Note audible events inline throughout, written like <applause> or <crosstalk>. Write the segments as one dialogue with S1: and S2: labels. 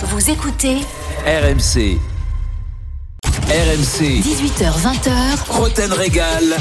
S1: Vous écoutez
S2: RMC. RMC.
S1: 18h20h.
S2: Roten Régal.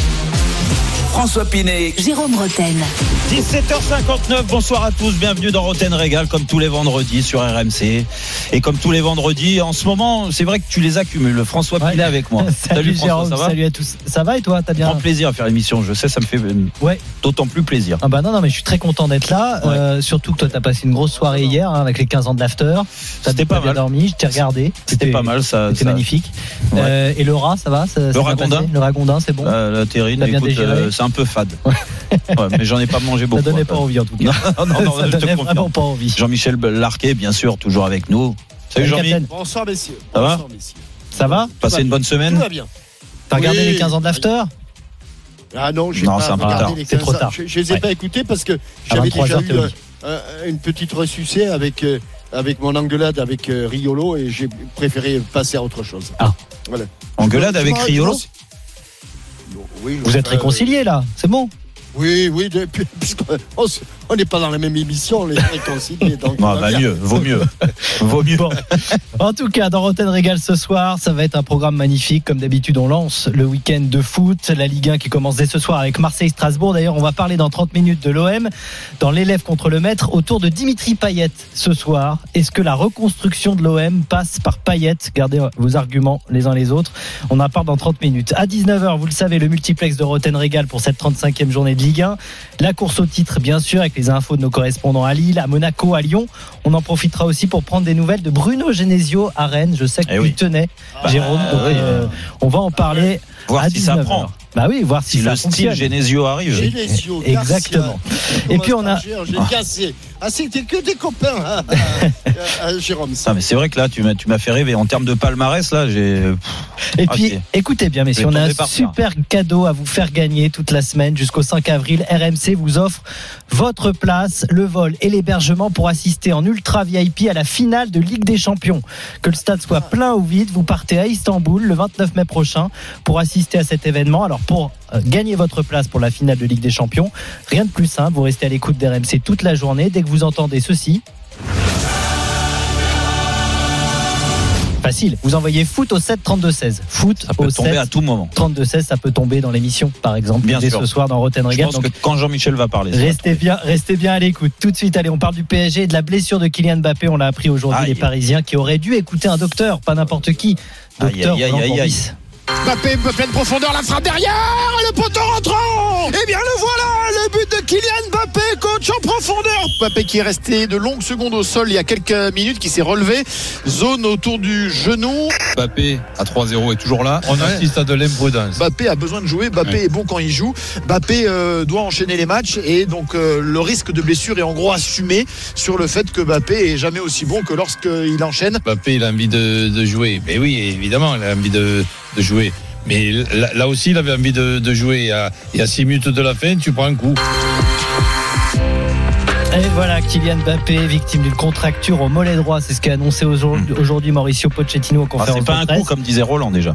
S2: François Pinet.
S1: Jérôme Roten.
S3: 17h59, bonsoir à tous, bienvenue dans Roten Régal comme tous les vendredis sur RMC. Et comme tous les vendredis, en ce moment, c'est vrai que tu les accumules. François
S4: Ouais.
S3: Avec moi. <laughs>
S4: Salut,
S3: François,
S4: Jérôme,
S3: ça va
S4: salut à tous. Ça va et toi T'as bien
S3: Grand plaisir à faire l'émission, je sais, ça me fait
S4: Ouais.
S3: d'autant plus plaisir.
S4: Ah bah non non mais je suis très content d'être là.
S3: Ouais.
S4: Euh, surtout que toi t'as passé une grosse soirée hier hein, avec les 15 ans de l'after.
S3: C'était pas
S4: bien
S3: mal.
S4: dormi, je t'ai regardé.
S3: C'était pas mal, ça.
S4: C'était
S3: ça-
S4: magnifique. Euh, et le rat, ça va ça- ça
S3: Le
S4: bien
S3: ragondin
S4: Le ragondin, c'est bon.
S3: Euh, la terrine, euh, c'est un peu fade. Mais j'en ai pas mangé
S4: ça
S3: beaucoup.
S4: donnait
S3: hein.
S4: pas envie en tout cas.
S3: Non, non, non, <laughs>
S4: ça donnait vraiment pas envie.
S3: Jean-Michel Larquet, bien sûr, toujours avec nous. Salut
S4: Salut,
S3: Jean-Mi,
S4: Captain.
S5: Bonsoir messieurs.
S3: Ça va.
S4: Ça va
S3: passez une bonne
S5: Tout
S3: semaine
S5: va bien.
S4: T'as regardé les 15 ans de l'after
S5: Ah non, j'ai pas regardé les
S4: C'est
S5: 15
S4: trop tard.
S5: Je, je les ai
S4: Ouais.
S5: pas écoutés parce que j'avais
S4: 23
S5: déjà
S4: heures,
S5: eu euh, euh, une petite ressucée avec euh, avec mon engueulade avec euh, Riolo et j'ai préféré passer à autre chose.
S4: Ah.
S5: Voilà.
S3: Engueulade avec Riolo
S5: Oui,
S4: Vous êtes
S5: euh,
S4: réconciliés là, c'est bon.
S5: Oui, oui, <laughs> puisqu'on n'est pas dans la même émission, on est réconciliés. Donc
S3: Ah, bah mieux, vaut mieux. <laughs> vaut mieux.
S4: Bon. En tout cas, dans Rotten Régal ce soir, ça va être un programme magnifique. Comme d'habitude, on lance le week-end de foot, la Ligue 1 qui commence dès ce soir avec Marseille-Strasbourg. D'ailleurs, on va parler dans 30 minutes de l'OM, dans l'élève contre le maître, autour de Dimitri Payet ce soir. Est-ce que la reconstruction de l'OM passe par Payet? Gardez vos arguments les uns les autres. On en parle dans 30 minutes. À 19h, vous le savez, le multiplex de Rotten Régal pour cette 35e journée de Ligue 1. La course au titre, bien sûr, avec les infos de nos correspondants à Lille, à Monaco, à Lyon. On en profitera aussi pour prendre des nouvelles de Bruno Genesio à Rennes. Je sais que
S3: Eh
S4: tu
S3: oui.
S4: tenais,
S5: Ah,
S4: Jérôme. donc,
S3: oui.
S4: euh, on va en parler
S3: Voir
S4: à
S3: si ça
S4: 19h.
S3: prend.
S4: Bah oui, voir si,
S3: Si
S4: ça
S3: le style. Genesio arrive.
S5: Genesio,
S4: Exactement.
S5: Garcia,
S4: Et puis, on a-
S5: J'ai cassé. Ah, c'était que des copains, hein, <laughs> euh, Jérôme. ça.
S3: Ah, mais c'est vrai que là, tu m'as, tu m'as fait rêver. En termes de palmarès, là, j'ai.
S4: Et
S3: Ah,
S4: puis, écoutez bien, messieurs, on a un
S3: terre.
S4: super cadeau à vous faire gagner toute la semaine jusqu'au 5 avril. RMC vous offre votre place, le vol et l'hébergement pour assister en ultra VIP à la finale de Ligue des Champions. Que le stade soit plein ou vide, vous partez à Istanbul le 29 mai prochain pour assister à cet événement. Alors, pour euh, gagner votre place pour la finale de Ligue des Champions, rien de plus simple. Vous restez à l'écoute d'RMC toute la journée. Dès que vous entendez ceci, Facile, vous envoyez foot au 7 32 16. Foot
S3: Ça peut
S4: au
S3: tomber
S4: 7
S3: à tout moment.
S4: 32 16, ça peut tomber dans l'émission, par exemple,
S3: Bien
S4: dès
S3: sûr.
S4: ce soir dans Rotten
S3: Je
S4: Regal.
S3: pense
S4: Donc,
S3: que quand Jean-Michel va parler.
S4: restez bien, restez bien à l'écoute. Tout de suite, allez, on parle du PSG et de la blessure de Kylian Mbappé. On l'a appris aujourd'hui, les Parisiens qui auraient dû écouter un docteur, pas n'importe qui. Docteur
S3: aïe, aïe, aïe.
S5: Mbappé, pleine profondeur, la frappe derrière, le poteau rentrant Eh bien le voilà, le but de Kylian Mbappé, coach en profondeur Mbappé qui est resté de longues secondes au sol il y a quelques minutes, qui s'est relevé, zone autour du genou.
S6: Mbappé à 3-0 est toujours là. On assiste à de l'imprudence.
S5: Mbappé a besoin de jouer, Mbappé
S6: Ouais.
S5: est bon quand il joue, Mbappé euh, doit enchaîner les matchs et donc euh, le risque de blessure est en gros assumé sur le fait que Mbappé est jamais aussi bon que lorsqu'il enchaîne.
S6: Mbappé, il a envie de, de jouer. Mais oui, évidemment, il a envie de, de jouer. Mais là, là aussi, il avait envie de, de jouer. À- Et à 6 minutes de la fin, tu prends un coup.
S4: Et voilà, Kylian Mbappé, victime d'une contracture au mollet droit. C'est ce qu'a annoncé aujourd'hui aujourd'hui Mauricio Pochettino en
S3: Ah,
S4: conférence
S3: c'est pas
S4: de
S3: un coup comme disait Roland déjà.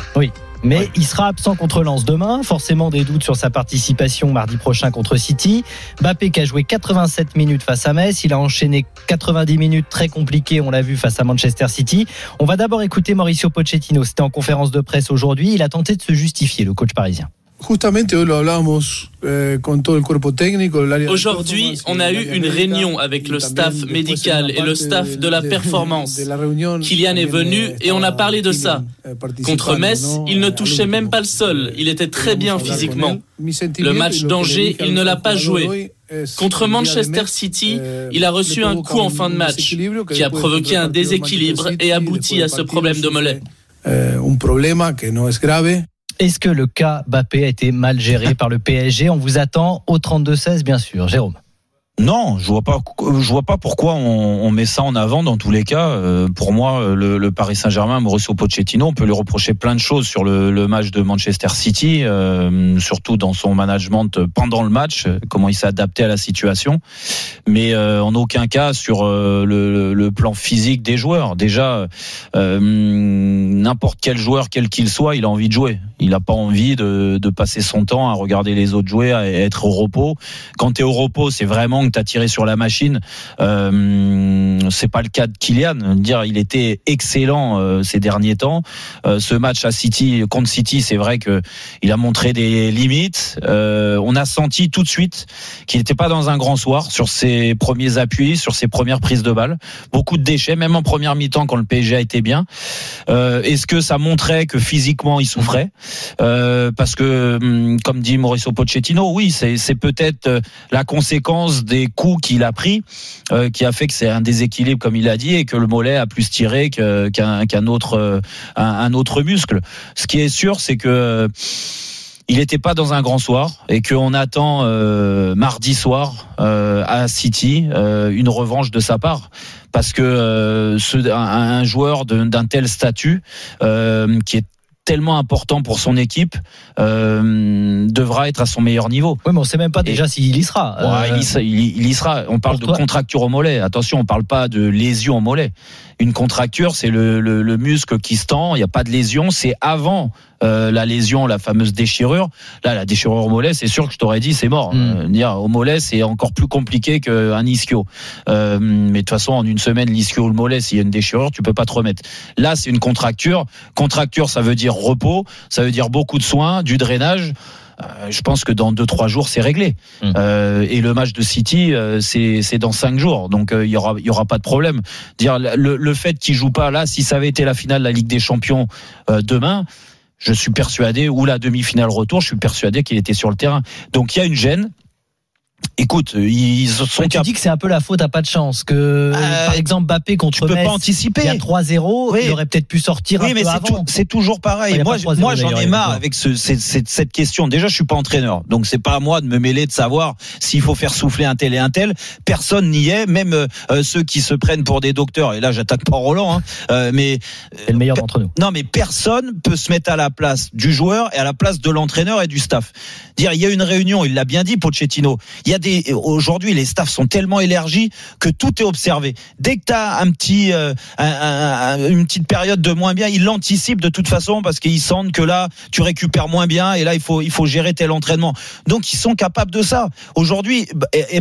S4: Mais
S3: Ouais.
S4: il sera absent contre Lens demain. Forcément des doutes sur sa participation mardi prochain contre City. Mbappé qui a joué 87 minutes face à Metz. Il a enchaîné 90 minutes très compliquées, on l'a vu, face à Manchester City. On va d'abord écouter Mauricio Pochettino. C'était en conférence de presse aujourd'hui. Il a tenté de se justifier, le coach parisien.
S7: Justamente hoy lo eh, con todo el cuerpo técnico. el área de
S8: Aujourd'hui, on a eu une réunion avec le staff médical et le staff de la performance.
S7: de la reunión,
S8: Kylian est venu
S7: eh,
S8: et on a parlé de ça.
S7: Eh,
S8: Contre Metz,
S7: ¿no?
S8: il ne touchait même pas le sol. Il était très bien physiquement.
S7: sentimiento
S8: match d'Angers,
S7: le
S8: il ne l'a pas joué. Contre Manchester City, il a reçu
S7: le
S8: un coup en fin de match qui a provoqué un déséquilibre et abouti à ce problème de mollet.
S7: un problema que no es grave.
S4: Est-ce que le cas Mbappé a été mal géré par le PSG On vous attend au 32-16, bien sûr. Jérôme.
S3: Non, je vois pas, je vois pas pourquoi on, on met ça en avant dans tous les cas. Euh, pour moi, le, le Paris Saint-Germain, Mauricio Pochettino, on peut lui reprocher plein de choses sur le, le match de Manchester City, euh, surtout dans son management pendant le match, euh, comment il s'est adapté à la situation, mais euh, en aucun cas sur euh, le, le plan physique des joueurs. Déjà, euh, n'importe quel joueur, quel qu'il soit, il a envie de jouer. Il n'a pas envie de, de passer son temps à regarder les autres jouer, à être au repos. Quand tu es au repos, c'est vraiment tout à tirer sur la machine. Euh, c'est pas le cas de Kylian. Dire, il était excellent euh, ces derniers temps. Euh, ce match à City contre City, c'est vrai que il a montré des limites. Euh, on a senti tout de suite qu'il n'était pas dans un grand soir sur ses premiers appuis, sur ses premières prises de balles. Beaucoup de déchets, même en première mi-temps quand le PSG a été bien. Est-ce que ça montrait que physiquement il souffrait? Parce que, hum, comme dit Mauricio Pochettino, oui, c'est peut-être la conséquence des coups qu'il a pris euh, qui a fait que c'est un déséquilibre, comme il a dit, et que le mollet a plus tiré qu'un autre, euh, un, autre muscle. Ce qui est sûr, c'est que euh, il n'était pas dans un grand soir et qu'on attend mardi soir à City une revanche de sa part parce que ce, un, joueur d'un tel statut qui est tellement important pour son équipe euh, devra être à son meilleur niveau.
S4: Oui, mais on sait même pas déjà s'il y sera.
S3: Ouais,
S4: Euh,
S3: il, y sera, il y- il y sera. On parle de
S4: toi-
S3: contracture au mollet. Attention, on parle pas de lésion au mollet. Une contracture, c'est le, le- le muscle qui se tend. Il n'y a pas de lésion. C'est avant euh, la lésion, la fameuse déchirure. Là, la déchirure au mollet, c'est sûr que je t'aurais dit, c'est mort.
S4: Mm.
S3: Euh, dire au mollet, c'est encore plus compliqué qu'un ischio. Euh, mais de toute façon, en une semaine, l'ischio ou le mollet, s'il y a une déchirure, tu peux pas te remettre. Là, c'est une contracture. Contracture, ça veut dire repos. Ça veut dire beaucoup de soins, du drainage. Euh, je pense que dans deux trois jours c'est réglé.
S4: Mm.
S3: Euh, et le match de City euh, c'est c'est dans cinq jours, donc euh, il y aura il y aura pas de problème. Dire le, le fait qu'il joue pas là, si ça avait été la finale de la Ligue des Champions euh, demain, je suis persuadé ou la demi-finale retour, je suis persuadé qu'il était sur le terrain. Donc il y a une gêne. Écoute, ils sont
S4: tu
S3: capables.
S4: dis que c'est un peu la faute à pas de chance. Que
S3: Euh,
S4: par exemple Mbappé contre
S3: Tu peux
S4: Metz,
S3: pas anticiper.
S4: il y a 3-0,
S3: Oui.
S4: il aurait peut-être pu sortir
S3: Oui,
S4: un
S3: mais
S4: peu
S3: c'est toujours pareil.
S4: a
S3: Moi,
S4: pas
S3: je-
S4: 3-0
S3: moi, j'en ai marre avec ce- cette, question. Déjà, je suis pas entraîneur, donc c'est pas à moi de me mêler de savoir s'il faut faire souffler un tel et un tel. Personne n'y est, même euh, euh, ceux qui se prennent pour des docteurs. Et là, j'attaque pas Roland, hein, euh, mais
S4: C'est le meilleur d'entre nous.
S3: non, mais personne peut se mettre à la place du joueur et à la place de l'entraîneur et du staff. Dire, il y a une réunion, il l'a bien dit, Pochettino. Il aujourd'hui, les staffs sont tellement élargis que tout est observé. Dès que tu as un petit, euh, un- un- un- une petite période de moins bien, ils l'anticipent de toute façon parce qu'ils sentent que là, tu récupères moins bien et là, il faut, il faut gérer tel entraînement. Donc, ils sont capables de ça. Aujourd'hui,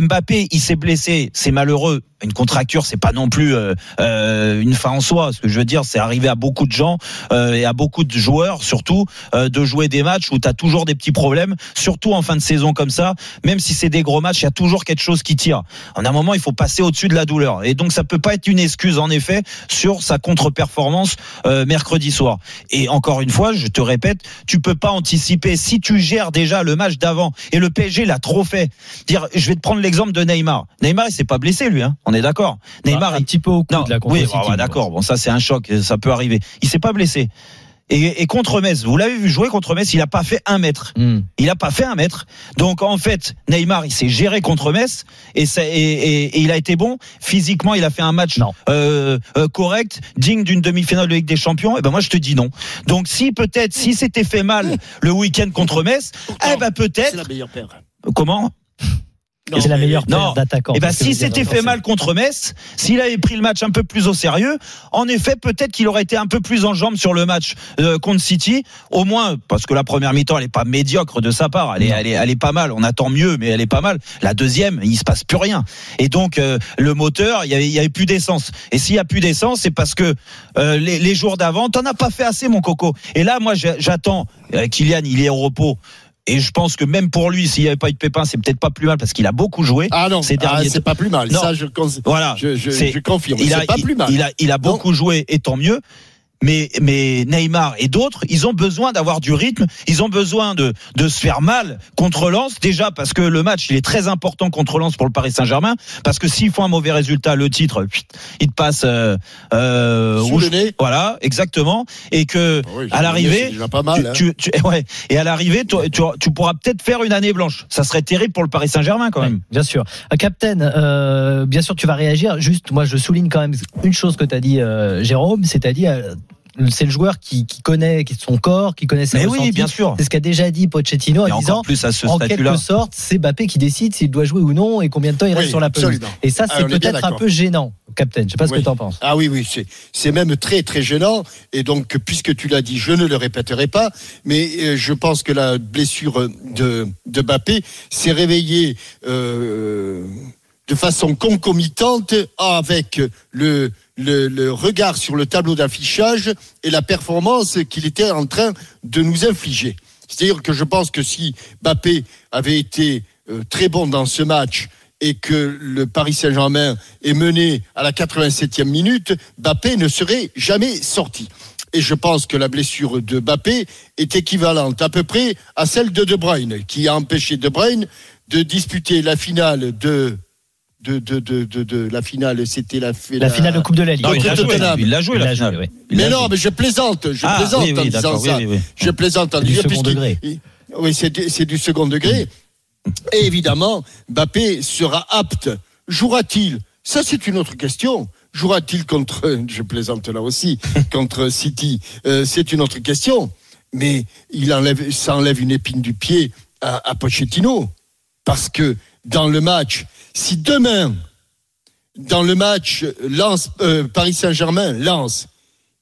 S3: Mbappé, il s'est blessé, c'est malheureux. Une contracture, c'est pas non plus euh, euh, une fin en soi. Ce que je veux dire, c'est arrivé à beaucoup de gens et à beaucoup de joueurs, surtout, de jouer des matchs où tu as toujours des petits problèmes, surtout en fin de saison comme ça. Même si c'est des gros matchs, il y a toujours quelque chose qui tire. En un moment, il faut passer au-dessus de la douleur. Et donc, ça peut pas être une excuse, en effet, sur sa contre-performance euh, mercredi soir. Et encore une fois, je te répète, tu peux pas anticiper. Si tu gères déjà le match d'avant et le PSG l'a trop fait, dire, je vais te prendre l'exemple de Neymar. Neymar, il s'est pas blessé lui, hein. On est d'accord. Neymar,
S4: un
S3: il-
S4: petit peu au coude
S3: non,
S4: là contre
S3: oui,
S4: City,
S3: bah, d'accord. Bon, ça c'est un choc, ça peut arriver. Il s'est pas blessé. Et, et contre Metz, vous l'avez vu jouer contre Metz, il a pas fait un mètre.
S4: Hmm.
S3: Il a pas fait un mètre. Donc en fait, Neymar, il s'est géré contre Metz et, ça- et, et- et il a été bon. Physiquement, il a fait un match
S4: Non.
S3: euh, euh, correct, digne d'une demi-finale de Ligue des Champions. Et ben moi, je te dis non. Donc si peut-être, si c'était fait mal le week-end contre Metz, eh ben
S9: C'est
S3: peut-être.
S9: la meilleure paire.
S3: Comment?
S4: C'est la meilleure
S3: non.
S4: paire d'attaquants.
S3: Eh ben,
S4: C'est ce que
S3: si
S4: je veux dire,
S3: c'était fait mal contre Metz, s'il avait pris le match un peu plus au sérieux, en effet, peut-être qu'il aurait été un peu plus en jambes sur le match euh, contre City. Au moins, parce que la première mi-temps, elle est pas médiocre de sa part. Elle est, elle est, elle est pas mal. On attend mieux, mais elle est pas mal. La deuxième, il se passe plus rien. Et donc, euh, le moteur, il y avait, il y avait plus d'essence. Et s'il y a plus d'essence, c'est parce que euh, les, les jours d'avant, t'en as pas fait assez, mon coco. Et là, moi, j'attends. euh, Kylian, il est au repos. Et je pense que même pour lui, s'il n'y avait pas eu de pépin, c'est peut-être pas plus mal parce qu'il a beaucoup joué.
S5: Ah non,
S3: Ces
S5: ah, c'est pas plus mal.
S3: Non.
S5: Ça, je,
S3: Voilà.
S5: je, je, confirme.
S3: il a,
S5: C'est pas
S3: il-
S5: plus mal.
S3: Il a, il a beaucoup joué et tant mieux. Mais, mais Neymar et d'autres, ils ont besoin d'avoir du rythme. Ils ont besoin de, de se faire mal contre Lens. Déjà parce que le match, il est très important contre Lens pour le Paris Saint-Germain. Parce que s'ils font un mauvais résultat, le titre, il te passe euh, euh,
S5: Sous
S3: rouge.
S5: le nez.
S3: Voilà, exactement. Et que
S5: Ah oui,
S3: à l'arrivée,
S5: hein.
S3: tu, tu- tu- <laughs> ouais. Et à l'arrivée, tu, tu, tu pourras peut-être faire une année blanche. Ça serait terrible pour le Paris Saint-Germain quand même.
S4: Ouais, bien sûr. Euh, Captain, euh, bien sûr, tu vas réagir. Juste, moi, je souligne quand même une chose que tu as dit, euh, Jérôme, c'est-à-dire, euh, c'est le joueur qui, qui connaît son corps, qui connaît ses
S3: Mais oui, bien sûr.
S4: C'est ce qu'a déjà dit Pochettino
S3: Et
S4: en disant,
S3: plus à ce
S4: en quelque sorte, c'est Mbappé qui décide s'il doit jouer ou non et combien de temps il reste sur la pelouse. Et ça,
S5: Ah,
S4: c'est peut-être un peu gênant, Captain. Je sais pas ce
S5: Oui.
S4: que tu en penses.
S5: Ah oui, oui, c'est, c'est même très, très gênant. Et donc, puisque tu l'as dit, je ne le répéterai pas, mais euh, je pense que la blessure de, de Mbappé s'est réveillée euh,
S9: de façon concomitante avec le, le, regard sur le tableau d'affichage et la performance qu'il était en train de nous infliger. C'est-à-dire que je pense que si Mbappé avait été euh, très bon dans ce match et que le Paris Saint-Germain est mené à la 87e minute, Mbappé ne serait jamais sorti. Et je pense que la blessure de Mbappé est équivalente à peu près à celle de De Bruyne, qui a empêché De Bruyne de disputer la finale de de, de, de, de, de la finale, c'était la,
S4: La finale de Coupe de la Ligue.
S3: Non, il l'a joué,
S9: Tottenham.
S3: il l'a joué la
S4: joué,
S3: finale.
S4: oui.
S9: Mais non, mais je plaisante, je
S3: Ah,
S9: plaisante
S3: oui, oui,
S9: en disant ça.
S3: oui, oui.
S9: Je plaisante en
S4: C'est du
S9: disant
S4: second degré.
S9: Oui, c'est du- c'est du second degré. Et évidemment, Mbappé sera apte. Jouera-t-il? Ça, c'est une autre question. Jouera-t-il contre, <laughs> je plaisante là aussi, <laughs> contre City? Euh, C'est une autre question. Mais il enlève, ça enlève une épine du pied à, à Pochettino. Parce que dans le match, si demain, dans le match euh, Paris Saint-Germain, Lens,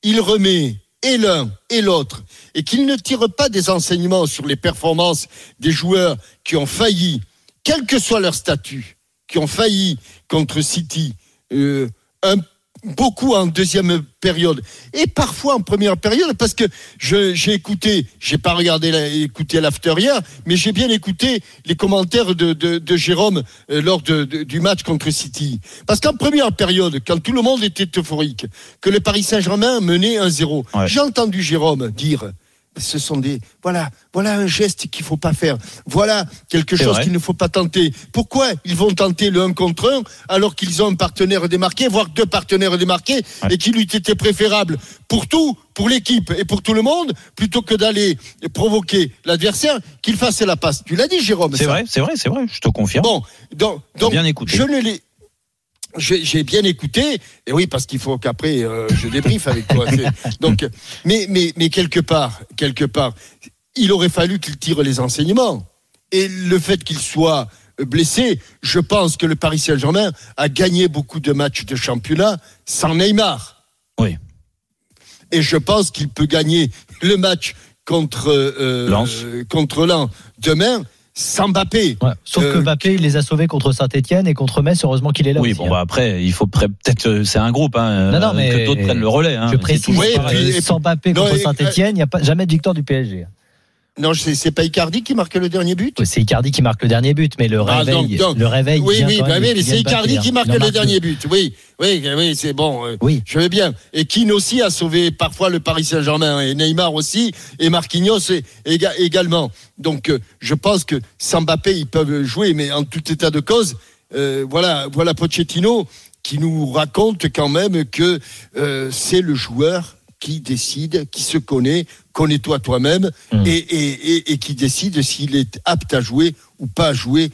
S9: il remet et l'un et l'autre et qu'il ne tire pas des enseignements sur les performances des joueurs qui ont failli, quel que soit leur statut, qui ont failli contre City, euh, un- beaucoup en deuxième période et parfois en première période parce que j'ai écouté, j'ai pas regardé la, écouté l'after hier, mais j'ai bien écouté les commentaires de, de, de Jérôme euh, lors de- de- du match contre City. Parce qu'en première période, quand tout le monde était euphorique, que le Paris Saint-Germain menait 1-0,
S3: Ouais.
S9: j'ai entendu Jérôme dire ce sont des voilà voilà un geste qu'il faut pas faire voilà quelque chose qu'il ne faut pas tenter pourquoi ils vont tenter le 1 contre 1 alors qu'ils ont un partenaire démarqué voire deux partenaires démarqués
S3: Ouais.
S9: et qu'il eût été préférable pour tout pour l'équipe et pour tout le monde plutôt que d'aller provoquer l'adversaire qu'il fasse la passe tu l'as dit Jérôme
S3: C'est vrai, c'est vrai, c'est vrai, je te confirme.
S9: Bon, donc, donc
S3: bien écouté.
S9: je ne l'ai. J'ai bien écouté, et oui, parce qu'il faut qu'après euh, je débriefe avec toi. <laughs> Donc, mais, mais, mais quelque part, quelque part, il aurait fallu qu'il tire les enseignements. Et le fait qu'il soit blessé, je pense que le Paris Saint-Germain a gagné beaucoup de matchs de championnat sans Neymar.
S3: Oui.
S9: Et je pense qu'il peut gagner le match contre euh,
S3: Lens.
S9: euh, contre Lens demain sans Mbappé.
S4: Ouais. Sauf que
S9: Euh,
S4: Mbappé, il les a sauvés contre Saint-Etienne et contre Metz. Heureusement qu'il est là
S3: Oui,
S4: aussi.
S3: bon,
S4: hein.
S3: bah après, il faut peut-être, euh, c'est un groupe, hein,
S4: Non, non,
S3: euh,
S4: mais-
S3: que d'autres prennent le relais. Hein,
S4: Je précise,
S3: tout.
S9: Oui, et puis- et
S4: sans Mbappé contre
S9: et-
S4: Saint-Etienne, il n'y a pas, jamais de victoire du PSG.
S9: Non, c'est c'est pas Icardi qui marque le dernier but?
S4: C'est Icardi qui marque le dernier but, mais le
S9: Ah,
S4: réveil,
S9: donc, donc.
S4: le réveil.
S9: Oui, oui, bah oui, mais c'est Icardi qui marque le dernier but. Oui, oui, oui, c'est bon. euh,
S4: Oui.
S9: Je veux bien. Et Keane aussi a sauvé parfois le Paris Saint-Germain et Neymar aussi et Marquinhos éga- également. Donc euh, je pense que sans Mbappé ils peuvent jouer, mais en tout état de cause, euh, voilà, voilà Pochettino qui nous raconte quand même que euh, c'est le joueur qui décide, qui se connaît, connais-toi toi-même
S4: Mm.
S9: et, et, et, et qui décide s'il est apte à jouer ou pas à jouer.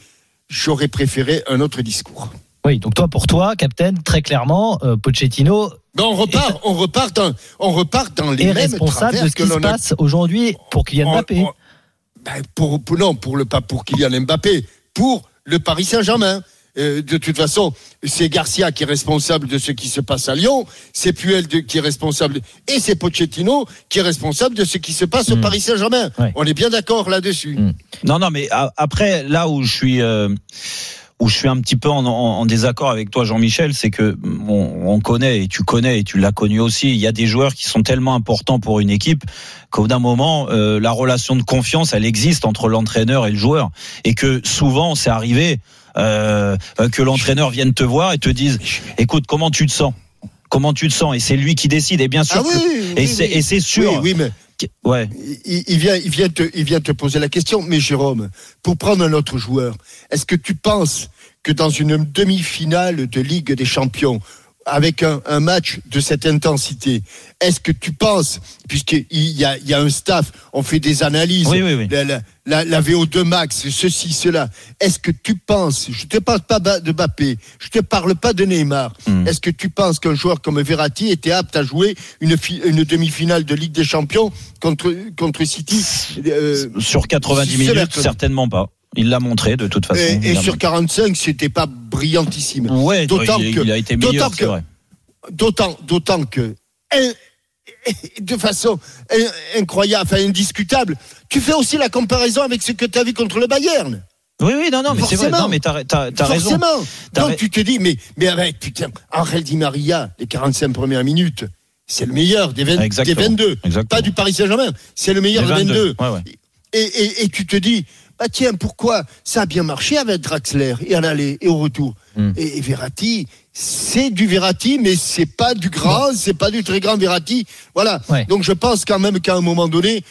S9: J'aurais préféré un autre discours.
S4: Oui, donc toi, pour toi, Captain, très clairement, euh, Pochettino
S9: Ben, on repart, on repart dans, on repart dans les
S4: est
S9: mêmes
S4: responsable de ce
S9: que
S4: qui se
S9: l'on a
S4: passe aujourd'hui pour Kylian
S9: on-
S4: Mbappé.
S9: on- ben, pour, pour- non, pour le, pas pour Kylian Mbappé, pour le Paris Saint-Germain. Euh, de toute façon, c'est Garcia qui est responsable de ce qui se passe à Lyon, c'est Puel de- qui est responsable, et c'est Pochettino qui est responsable de ce qui se passe au
S4: Mm.
S9: Paris Saint-Germain.
S4: Ouais.
S9: On est bien d'accord là-dessus.
S4: Mm.
S3: Non, non, mais a- après, là où je suis, euh, où je suis un petit peu en, en- en désaccord avec toi, Jean-Michel, c'est que on, on connaît et tu connais et tu l'as connu aussi. Il y a des joueurs qui sont tellement importants pour une équipe qu'au d'un moment, euh, la relation de confiance, elle existe entre l'entraîneur et le joueur, et que souvent, c'est arrivé euh, euh, que l'entraîneur vienne te voir et te dise, écoute, comment tu te sens? Comment tu te sens? Et c'est lui qui décide. Et bien sûr,
S9: Ah oui,
S3: que-
S9: oui,
S3: et
S9: oui,
S3: c'est sûr.
S9: Oui, mais
S3: Ouais.
S9: il, il vient, il, vient te, il vient te poser la question. Mais Jérôme, pour prendre un autre joueur, est-ce que tu penses que dans une demi-finale de Ligue des Champions, avec un, un match de cette intensité, est-ce que tu penses, puisqu'il y a, il y a un staff, on fait des analyses,
S3: Oui, oui, oui.
S9: La, la- la- la VO2 max, ceci, cela, est-ce que tu penses, je te parle pas de Mbappé, je te parle pas de Neymar,
S3: Hmm.
S9: est-ce que tu penses qu'un joueur comme Verratti était apte à jouer une, fi- une demi-finale de Ligue des Champions contre, contre City euh,
S3: Sur 90
S9: c'est
S3: minutes, certainement pas. Il l'a montré de toute façon.
S9: et, et sur 45, c'était pas brillantissime.
S3: Ouais,
S9: D'autant
S3: il,
S9: que-
S3: il a été meilleur,
S9: que-
S3: c'est vrai.
S9: D'autant, d'autant que, <laughs> de façon in- incroyable, enfin indiscutable, tu fais aussi la comparaison avec ce que tu as vu contre le Bayern.
S3: Oui, oui, non, non, mais c'est vrai. Non, mais t'as, t'as, t'as raison.
S9: Forcément. Donc tu te dis, mais, mais avec, putain, Angel Di Maria, les 45 premières minutes, c'est le meilleur des, 20 des
S3: Exactement.
S9: 22.
S3: Exactement.
S9: Pas du Paris Saint-Germain, c'est le meilleur des 22.
S3: 22. Ouais, ouais.
S9: Et, et, et tu te dis, bah tiens, pourquoi ça a bien marché avec Draxler et à l'aller et au retour
S3: Hmm.
S9: et, et Verratti, c'est du Verratti, mais c'est pas du grand, c'est pas du très grand Verratti. Voilà.
S4: Ouais.
S9: Donc je pense quand même qu'à un moment donné,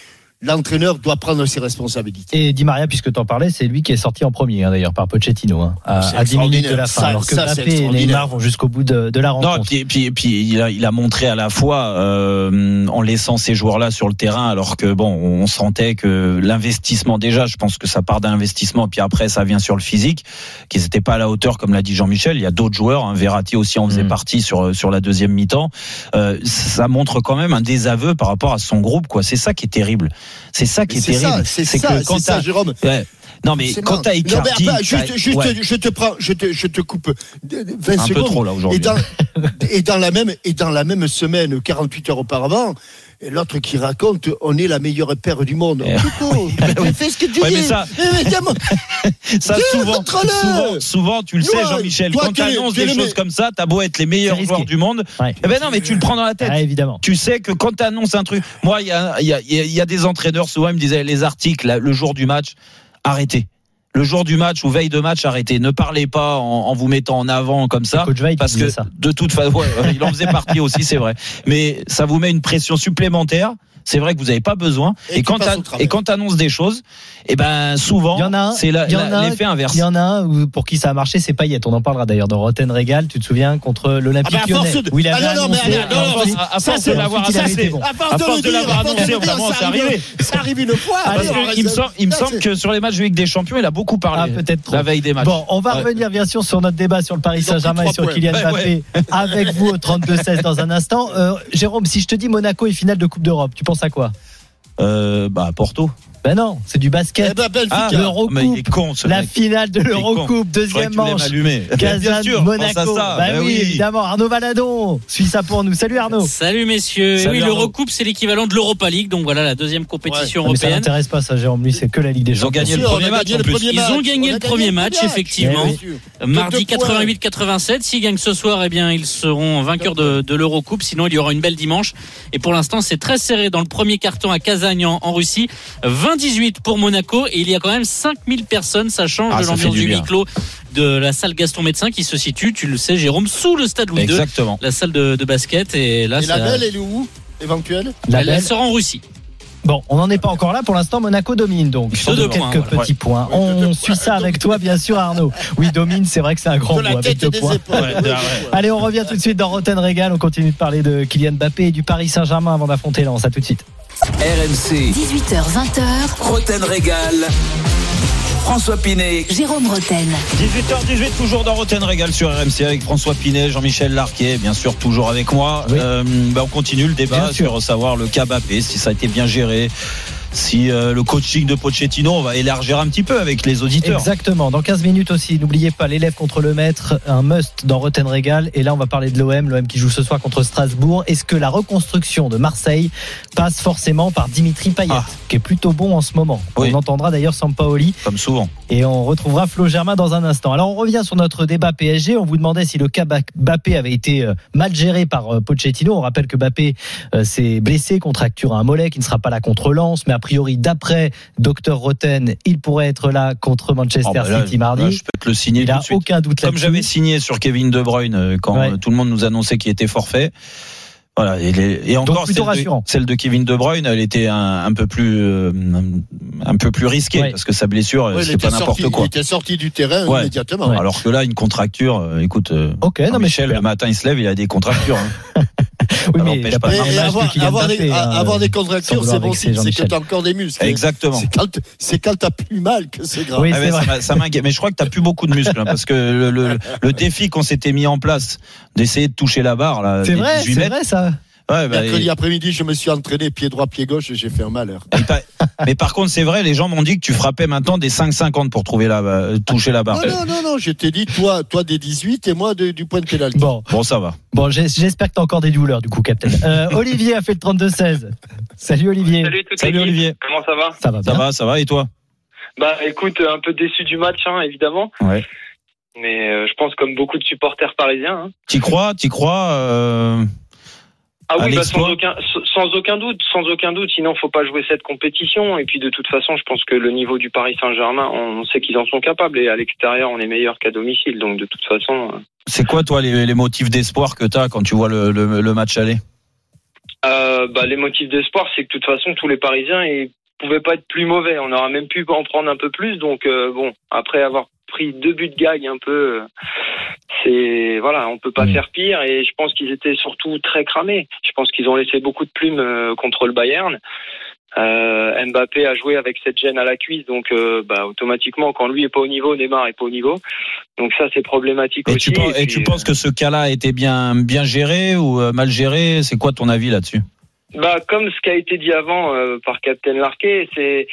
S9: l'entraîneur doit prendre ses responsabilités.
S4: Et Di Maria, puisque tu en parlais, c'est lui qui est sorti en premier, hein, d'ailleurs, par Pochettino, hein, à,
S9: C'est
S4: à 10 minutes de la fin.
S9: Ça-
S4: alors que
S9: ça,
S4: et. Neymar vont jusqu'au bout de, de la
S3: Non,
S4: rencontre.
S3: puis, puis, puis il, a, il a montré à la fois euh, en laissant ces joueurs-là sur le terrain, alors que bon, on sentait que l'investissement déjà, je pense que ça part d'un investissement, puis après ça vient sur le physique, qu'ils n'étaient pas à la hauteur, comme l'a dit Jean-Michel. Il y a d'autres joueurs, hein, Verratti aussi en faisait
S4: Mm.
S3: partie sur sur la deuxième mi-temps. Euh, ça montre quand même un désaveu par rapport à son groupe, quoi. C'est ça qui est terrible. C'est ça qui est,
S9: C'est
S3: terrible.
S9: ça, c'est ça, c'est ça,
S3: t'as-
S9: Jérôme.
S3: Ouais. Non mais quand t'as
S9: Non, mais
S3: Icardi,
S9: attends, juste, juste,
S3: ouais,
S9: je te prends, je te, je te coupe 20
S3: un peu
S9: secondes.
S3: trop là
S9: et
S3: aujourd'hui.
S9: dans, <laughs> et dans la même, et dans la même semaine, 48 heures auparavant, et l'autre qui raconte, on est la meilleure paire du monde.
S3: Eh.
S9: Coco, <laughs> fais ce que tu
S3: Ouais,
S9: dis.
S3: mais <laughs> ça-
S9: Évidemment.
S3: Ça, souvent, souvent, souvent, tu le sais, Jean-Michel, quand
S9: tu
S3: tu
S9: es-
S3: annonces
S9: tu es
S3: des choses
S9: me-
S3: comme ça, t'as beau être les meilleurs joueurs du monde.
S4: Ouais.
S3: Eh ben non, mais tu le prends dans la tête.
S4: Évidemment.
S3: Tu sais que quand tu annonces un truc, moi, il y a, il y, a, il y a des entraîneurs, souvent, ils me disaient, les articles, là, le jour du match, arrêtez. Le jour du match ou veille de match, arrêtez. Ne parlez pas en, en vous mettant en avant comme ça. Parce que
S4: ça.
S3: de toute façon, <laughs> ouais, il en faisait partie aussi, c'est vrai. Mais ça vous met une pression supplémentaire. C'est vrai que vous n'avez pas besoin.
S9: Et
S3: Et, quand et quand tu annonces des choses, eh ben souvent,
S4: Il y en a un,
S3: c'est la-
S4: il y en
S3: la-
S4: a un,
S3: l'effet inverse.
S4: Il y en a un pour qui ça a marché, c'est Payet. On en parlera d'ailleurs dans Roten Régal. Tu te souviens contre l'Olympique
S9: Ah ben, force
S4: Lyonnais où il avait
S9: Ah non, non, mais attends, non, non,
S3: à- force
S4: c'est
S3: de l'avoir annoncé.
S4: bon.
S9: À force de
S3: l'avoir annoncé, vraiment,
S9: ça
S3: c'est arrivé.
S9: Ça arrive une fois.
S3: Il me semble, il me
S9: ça,
S3: semble
S9: c'est-
S3: que sur les matchs de Ligue des Champions, il a beaucoup parlé.
S4: Ah, peut-être trop.
S3: La veille des matchs.
S4: Bon, on va revenir bien sûr sur notre débat sur le Paris Saint-Germain et sur. Kylian
S3: Ouais,
S4: Mbappé avec vous au <laughs> 32-16 dans un instant. Euh, Jérôme, si je te dis Monaco et finale de Coupe d'Europe, tu penses à quoi
S3: Euh, bah Porto.
S4: Ben non, c'est du basket.
S9: Eh ben, Benfica.
S3: Ah,
S4: la finale de l'Eurocoupe, deuxième manche. <laughs> Kazan, Monaco. Bah
S3: ben
S4: oui, évidemment. Arnaud Valadon, suis ça pour nous. Salut Arnaud.
S8: Salut messieurs. Eh
S3: Salut,
S8: oui, l'Eurocoupe, c'est l'équivalent de l'Europa League, donc voilà la deuxième compétition
S4: ah, européenne. Ça n'intéresse pas ça, Jérôme. Lui, c'est que la Ligue des Champions.
S3: Ils ont gagné le premier match.
S8: Ils ont gagné le premier match, effectivement.
S4: Eh
S8: Mardi 88-87. S'ils gagnent ce soir, eh bien, ils seront vainqueurs de, l'Eurocoupe. Sinon, il y aura une belle dimanche. Et pour l'instant, c'est très serré dans le premier carton à Kazan en Russie. 20 1,18 pour Monaco et il y a quand même 5000 personnes. Ça change
S3: ah,
S8: de l'ambiance
S3: du,
S8: huis clos de la salle Gaston Médecin qui se situe, tu le sais, Jérôme, sous le stade Louis II.
S3: Exactement.
S8: La salle de, basket. Et là,
S9: et
S8: ça...
S9: la belle, elle est où éventuelle?
S4: La
S8: elle,
S4: belle
S8: sera en Russie.
S4: Bon, on n'en est pas encore là. Pour l'instant, Monaco domine donc. Quelques
S8: hein,
S4: petits points. On suit ça avec toi, bien sûr, Arnaud. Oui, domine, c'est vrai que c'est un grand mot avec deux points. Allez, on revient tout de suite dans Rotten Régal. On continue de parler de Kylian Mbappé et du Paris Saint-Germain avant d'affronter Lens. À tout de suite.
S2: RMC,
S1: 18h20h,
S2: Roten Régal. François Pinet,
S1: Jérôme Roten.
S3: 18h18, toujours dans Roten Régal sur RMC avec François Pinet, Jean-Michel Larquet, bien sûr, toujours avec moi.
S4: Oui.
S3: Euh, bah, on continue le débat
S4: Bien sûr.
S3: sur savoir le cas si ça a été bien géré, si euh, le coaching de Pochettino, on va élargir un petit peu avec les auditeurs.
S4: Exactement. Dans 15 minutes aussi, n'oubliez pas l'élève contre le maître, un must dans Roten Régal. Et là, on va parler de l'OM, l'OM qui joue ce soir contre Strasbourg. Est-ce que la reconstruction de Marseille passe forcément par Dimitri Payet,
S3: Ah.
S4: qui est plutôt bon en ce moment?
S3: Oui.
S4: On entendra d'ailleurs Sampaoli
S3: Comme souvent.
S4: et on retrouvera Flo Germain dans un instant. Alors on revient sur notre débat PSG. On vous demandait si le cas Bappé avait été euh, mal géré par euh, Pochettino. On rappelle que Bappé euh, s'est blessé, contracture un mollet, qui ne sera pas là contre Lens, mais a priori d'après Dr Roten, il pourrait être là contre Manchester
S3: Oh, bah là,
S4: City mardi.
S3: là, je peux te le signer
S4: il
S3: tout
S4: a
S3: de suite.
S4: aucun doute
S3: Comme
S4: là-dessus.
S3: j'avais signé sur Kevin De Bruyne euh, quand
S4: Ouais.
S3: euh, tout le monde nous annonçait qu'il était forfait. Voilà, et, les- et encore
S4: plutôt
S3: celle de,
S4: rassurant.
S3: celle de Kevin De Bruyne, elle était un, un peu plus euh, un peu plus risquée
S4: Ouais.
S3: parce que sa blessure,
S9: Ouais,
S3: c'est pas n'importe quoi.
S9: Il était sorti du terrain
S3: Ouais.
S9: immédiatement.
S4: Ouais.
S3: Alors que là, une contracture, écoute,
S4: Ok, non
S3: Michel, le matin, il se lève, il a des contractures. hein. <laughs> <laughs>
S4: Oui, mais
S3: pas.
S9: Et, avoir,
S4: Kylian
S9: avoir des,
S4: hein,
S9: avoir des contractures, c'est bon signe. C'est que t'as encore des muscles.
S3: Exactement.
S9: C'est quand, t'as plus mal que c'est grave.
S4: Oui,
S3: Ah ouais,
S4: vrai.
S3: ça m'inquiète. Mais je crois que t'as plus beaucoup de muscles hein, parce que le, le, le défi qu'on s'était mis en place d'essayer de toucher la barre là,
S4: C'est vrai,
S3: 18
S4: c'est vrai ça.
S3: Ouais, bah,
S9: Mercredi
S3: et-
S9: après-midi, je me suis entraîné pied droit, pied gauche et j'ai fait un malheur. <laughs>
S3: mais par contre, c'est vrai, les gens m'ont dit que tu frappais maintenant des 5,50 pour trouver la, euh, toucher la barre.
S9: Non, non, non, non, je t'ai dit, toi, toi des 18 et moi de- du point de pénalty.
S4: Bon,
S3: Bon, ça va.
S4: bon, j'espère que t'as encore des douleurs du coup, Captain. <laughs> Euh, Olivier a fait le 32-16. Salut Olivier.
S10: Salut toute
S3: Salut. Olivier.
S10: Comment ça va?
S4: Ça va
S3: Ça va, ça va. Et toi?
S10: Bah écoute, un peu déçu du match, hein, évidemment.
S3: Ouais.
S10: Mais euh, je pense comme beaucoup de supporters parisiens. Hein.
S3: T'y crois T'y crois euh,
S10: Ah oui, bah, sans, aucun, sans aucun doute, sans aucun doute. Sinon, faut pas jouer cette compétition. Et puis de toute façon, je pense que le niveau du Paris Saint-Germain, on sait qu'ils en sont capables. Et à l'extérieur, on est meilleur qu'à domicile. Donc de toute façon, euh,
S3: C'est quoi, toi, les, les motifs d'espoir que t'as quand tu vois le, le, le match aller?
S10: Euh, bah, les motifs d'espoir, c'est que de toute façon, tous les Parisiens, ils pouvaient pas être plus mauvais. On aurait même pu en prendre un peu plus. Donc euh, bon, après avoir pris deux buts de gag un peu, c'est voilà, on peut pas
S3: Mm.
S10: faire pire. Et je pense qu'ils étaient surtout très cramés. Je pense qu'ils ont laissé beaucoup de plumes euh, contre le Bayern. Euh, Mbappé a joué avec cette gêne à la cuisse, donc euh, bah, automatiquement, quand lui est pas au niveau, Neymar est pas au niveau. Donc ça, c'est problématique
S3: et
S10: aussi.
S3: tu, penses, et
S10: puis,
S3: tu penses que ce cas-là a été bien, bien géré ou mal géré? C'est quoi ton avis là-dessus?
S10: Bah, comme ce qui a été dit avant euh, par Captain Larquet, c'est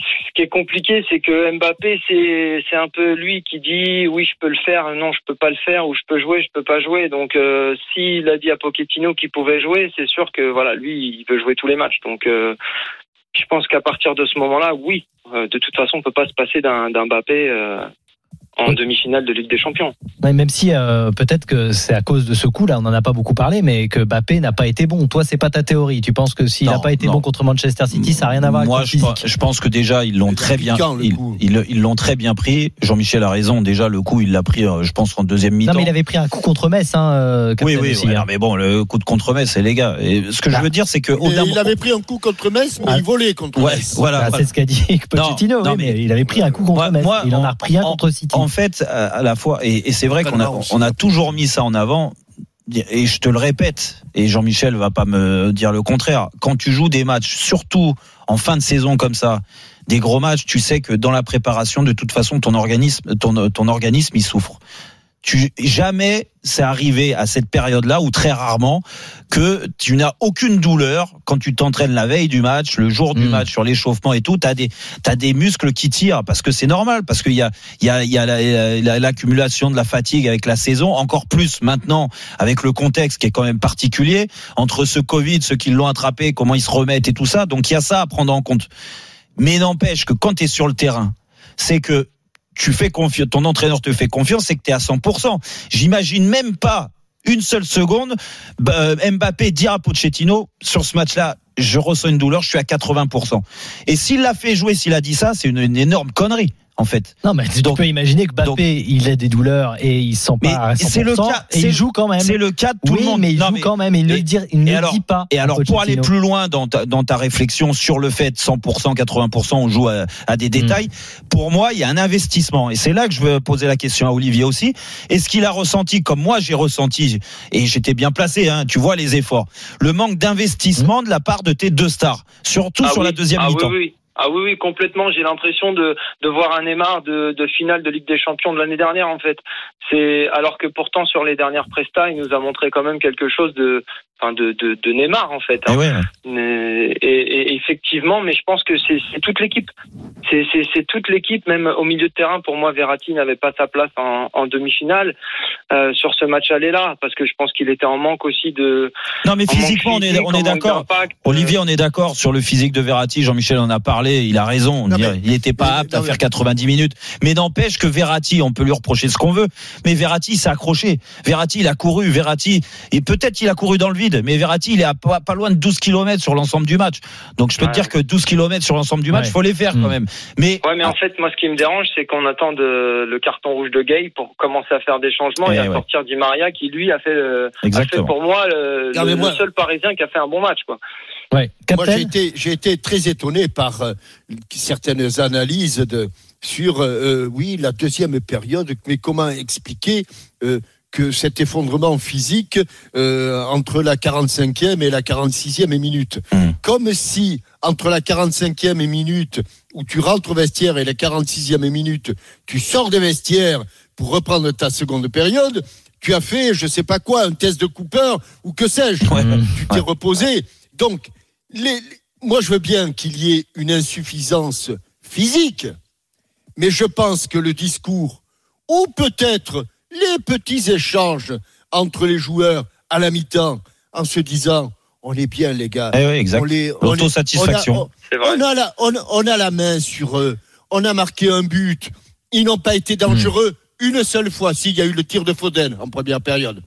S10: ce qui est compliqué, c'est que Mbappé, c'est un peu lui qui dit oui, je peux le faire, non, je peux pas le faire, ou je peux jouer, je peux pas jouer. Donc, euh, s'il a dit à Pochettino qu'il pouvait jouer, c'est sûr que voilà, lui, il veut jouer tous les matchs. Donc, euh, je pense qu'à partir de ce moment-là, oui, euh, de toute façon, on peut pas se passer d'un d'un Mbappé euh, en demi-finale de Ligue des Champions.
S4: Ouais, même si euh, peut-être que c'est à cause de ce coup là, on en a pas beaucoup parlé, mais que Mbappé n'a pas été bon. Toi, c'est pas ta théorie. Tu penses que s'il n'a pas été
S3: non.
S4: bon contre Manchester City, ça n'a rien à voir
S3: Moi,
S4: avec
S3: je pense, je pense que déjà ils l'ont très bien, ils
S9: coup.
S3: ils- ils l'ont très bien pris. Jean-Michel a raison. Déjà le coup, il l'a pris, euh, je pense, en deuxième mi-temps.
S4: Non, mais il avait pris un coup contre Metz, hein, euh,
S3: Oui,
S4: Captain
S3: oui,
S4: aussi,
S3: ouais,
S4: hein.
S3: non, mais bon, le coup de contre-Metz, c'est les gars. Et ce que
S4: Bah.
S3: je veux dire, c'est que au-delà-
S9: il avait pris un coup contre Metz, mais
S4: Ah.
S9: il volait contre
S3: ouais,
S9: Metz.
S3: voilà.
S4: Bah,
S3: voilà.
S4: c'est ce qu'a dit <laughs> Pochettino,
S3: Non, non,
S4: oui, mais,
S3: mais-
S4: il avait pris un coup contre Metz. il en a repris un contre City.
S3: En fait, à la fois, et, et c'est vrai qu'on a, on toujours mis ça en avant. Et je te le répète, et Jean-Michel va pas me dire le contraire. Quand tu joues des matchs, surtout en fin de saison comme ça, des gros matchs, tu sais que dans la préparation, de toute façon, ton organisme, ton, ton organisme, il souffre. Tu, jamais c'est arrivé à cette période-là, ou très rarement, que tu n'as aucune douleur quand tu t'entraînes la veille du match, le jour du
S4: Mm.
S3: match, sur l'échauffement et tout. T'as des, t'as des muscles qui tirent parce que c'est normal, parce qu'il y a, il y a, il y a la- la- l'accumulation de la fatigue avec la saison, encore plus maintenant avec le contexte qui est quand même particulier entre ce Covid, ceux qui l'ont attrapé, comment ils se remettent et tout ça. Donc il y a ça à prendre en compte. Mais n'empêche que quand tu es sur le terrain, c'est que tu fais confiance, ton entraîneur te fait confiance, c'est que tu es à 100%. J'imagine même pas une seule seconde bah, Mbappé dire à Pochettino sur ce match-là, je ressens une douleur, je suis à 80%. Et s'il l'a fait jouer, s'il a dit ça, c'est une énorme connerie en fait.
S4: Non, mais tu
S3: Donc-
S4: peux imaginer que Mbappé,
S3: donc-
S4: il a des douleurs et il se sent pas à 100%.
S3: c'est le cas,
S4: et il joue quand même.
S3: C'est le cas de tout
S4: oui,
S3: le monde.
S4: mais il
S3: Non,
S4: joue
S3: mais-
S4: quand même. Et il ne
S3: et-
S4: le dit, il ne
S3: et
S4: le
S3: alors-
S4: dit pas.
S3: Et alors, pour aller plus loin dans ta, dans ta réflexion sur le fait 100%, 80%, on joue à, à des détails, pour moi, il y a un investissement. Et c'est là que je veux poser la question à Olivier aussi. Est-ce qu'il a ressenti, comme moi j'ai ressenti, et j'étais bien placé, hein, tu vois les efforts, le manque d'investissement de la part de tes deux stars, surtout
S10: Ah
S3: sur
S10: oui.
S3: la deuxième
S10: ah,
S3: mi-temps
S10: Oui, oui. Ah oui, oui, complètement. J'ai l'impression de, voir un Neymar de, de finale de Ligue des Champions de l'année dernière, en fait. C'est alors que pourtant sur les dernières prestas, il nous a montré quand même quelque chose de, enfin de, de, de Neymar, en fait.
S3: Eh
S10: hein.
S3: ouais, ouais.
S10: Et, effectivement, mais je pense que c'est toute l'équipe. C'est toute l'équipe, même au milieu de terrain. Pour moi, Verratti n'avait pas sa place en, en demi-finale euh, sur ce match aller-là, parce que je pense qu'il était en manque aussi de.
S3: Non, mais physiquement, on est, on est d'accord.
S10: d'impact.
S3: Olivier, on est d'accord sur le physique de Verratti. Jean-Michel en a parlé. Il a raison.
S9: Non,
S3: Il-
S9: mais-
S3: il n'était pas
S9: mais-
S3: apte à faire
S9: mais-
S3: 90 minutes. Mais n'empêche que Verratti, on peut lui reprocher ce qu'on veut. Mais Verratti s'est accroché. Verratti, il a couru. Verratti, et peut-être il a couru dans le vide. Mais Verratti, il est à pas, pas loin de 12 km sur l'ensemble du match. Donc je peux
S10: Ouais.
S3: te dire que 12 km sur l'ensemble du match,
S4: Ouais.
S3: faut les faire quand même. Mais
S10: Ouais, mais en fait, moi, ce qui me dérange, c'est qu'on attend de, le carton rouge de Gay pour commencer à faire des changements
S3: Eh
S10: et à
S3: ouais.
S10: sortir Di Maria, qui lui a fait, le- a fait
S3: exactement.
S10: pour moi le,
S9: Non, mais
S10: le
S9: moi-
S10: seul Parisien qui a fait un bon match, quoi.
S4: Ouais.
S9: Moi, j'ai été, j'ai été très étonné par euh, certaines analyses de, sur, euh, oui, la deuxième période, mais comment expliquer euh, que cet effondrement physique euh, entre la 45e et la 46e minute
S3: Mm.
S9: Comme si, entre la 45e minute où tu rentres au vestiaire et la 46e minute, tu sors des vestiaires pour reprendre ta seconde période, tu as fait, je sais pas quoi, un test de Cooper ou que sais-je
S3: Ouais.
S9: Tu t'es reposé. Donc, les, les- moi, je veux bien qu'il y ait une insuffisance physique, mais je pense que le discours, ou peut-être les petits échanges entre les joueurs à la mi-temps, en se disant, on est bien, les gars.
S3: Eh oui, exact.
S9: On les- on
S3: L'autosatisfaction.
S9: on a-
S10: C'est vrai.
S9: on a la, on, on a la main sur eux. On a marqué un but. Ils n'ont pas été dangereux une seule fois. S'il y a eu le tir de Foden en première période.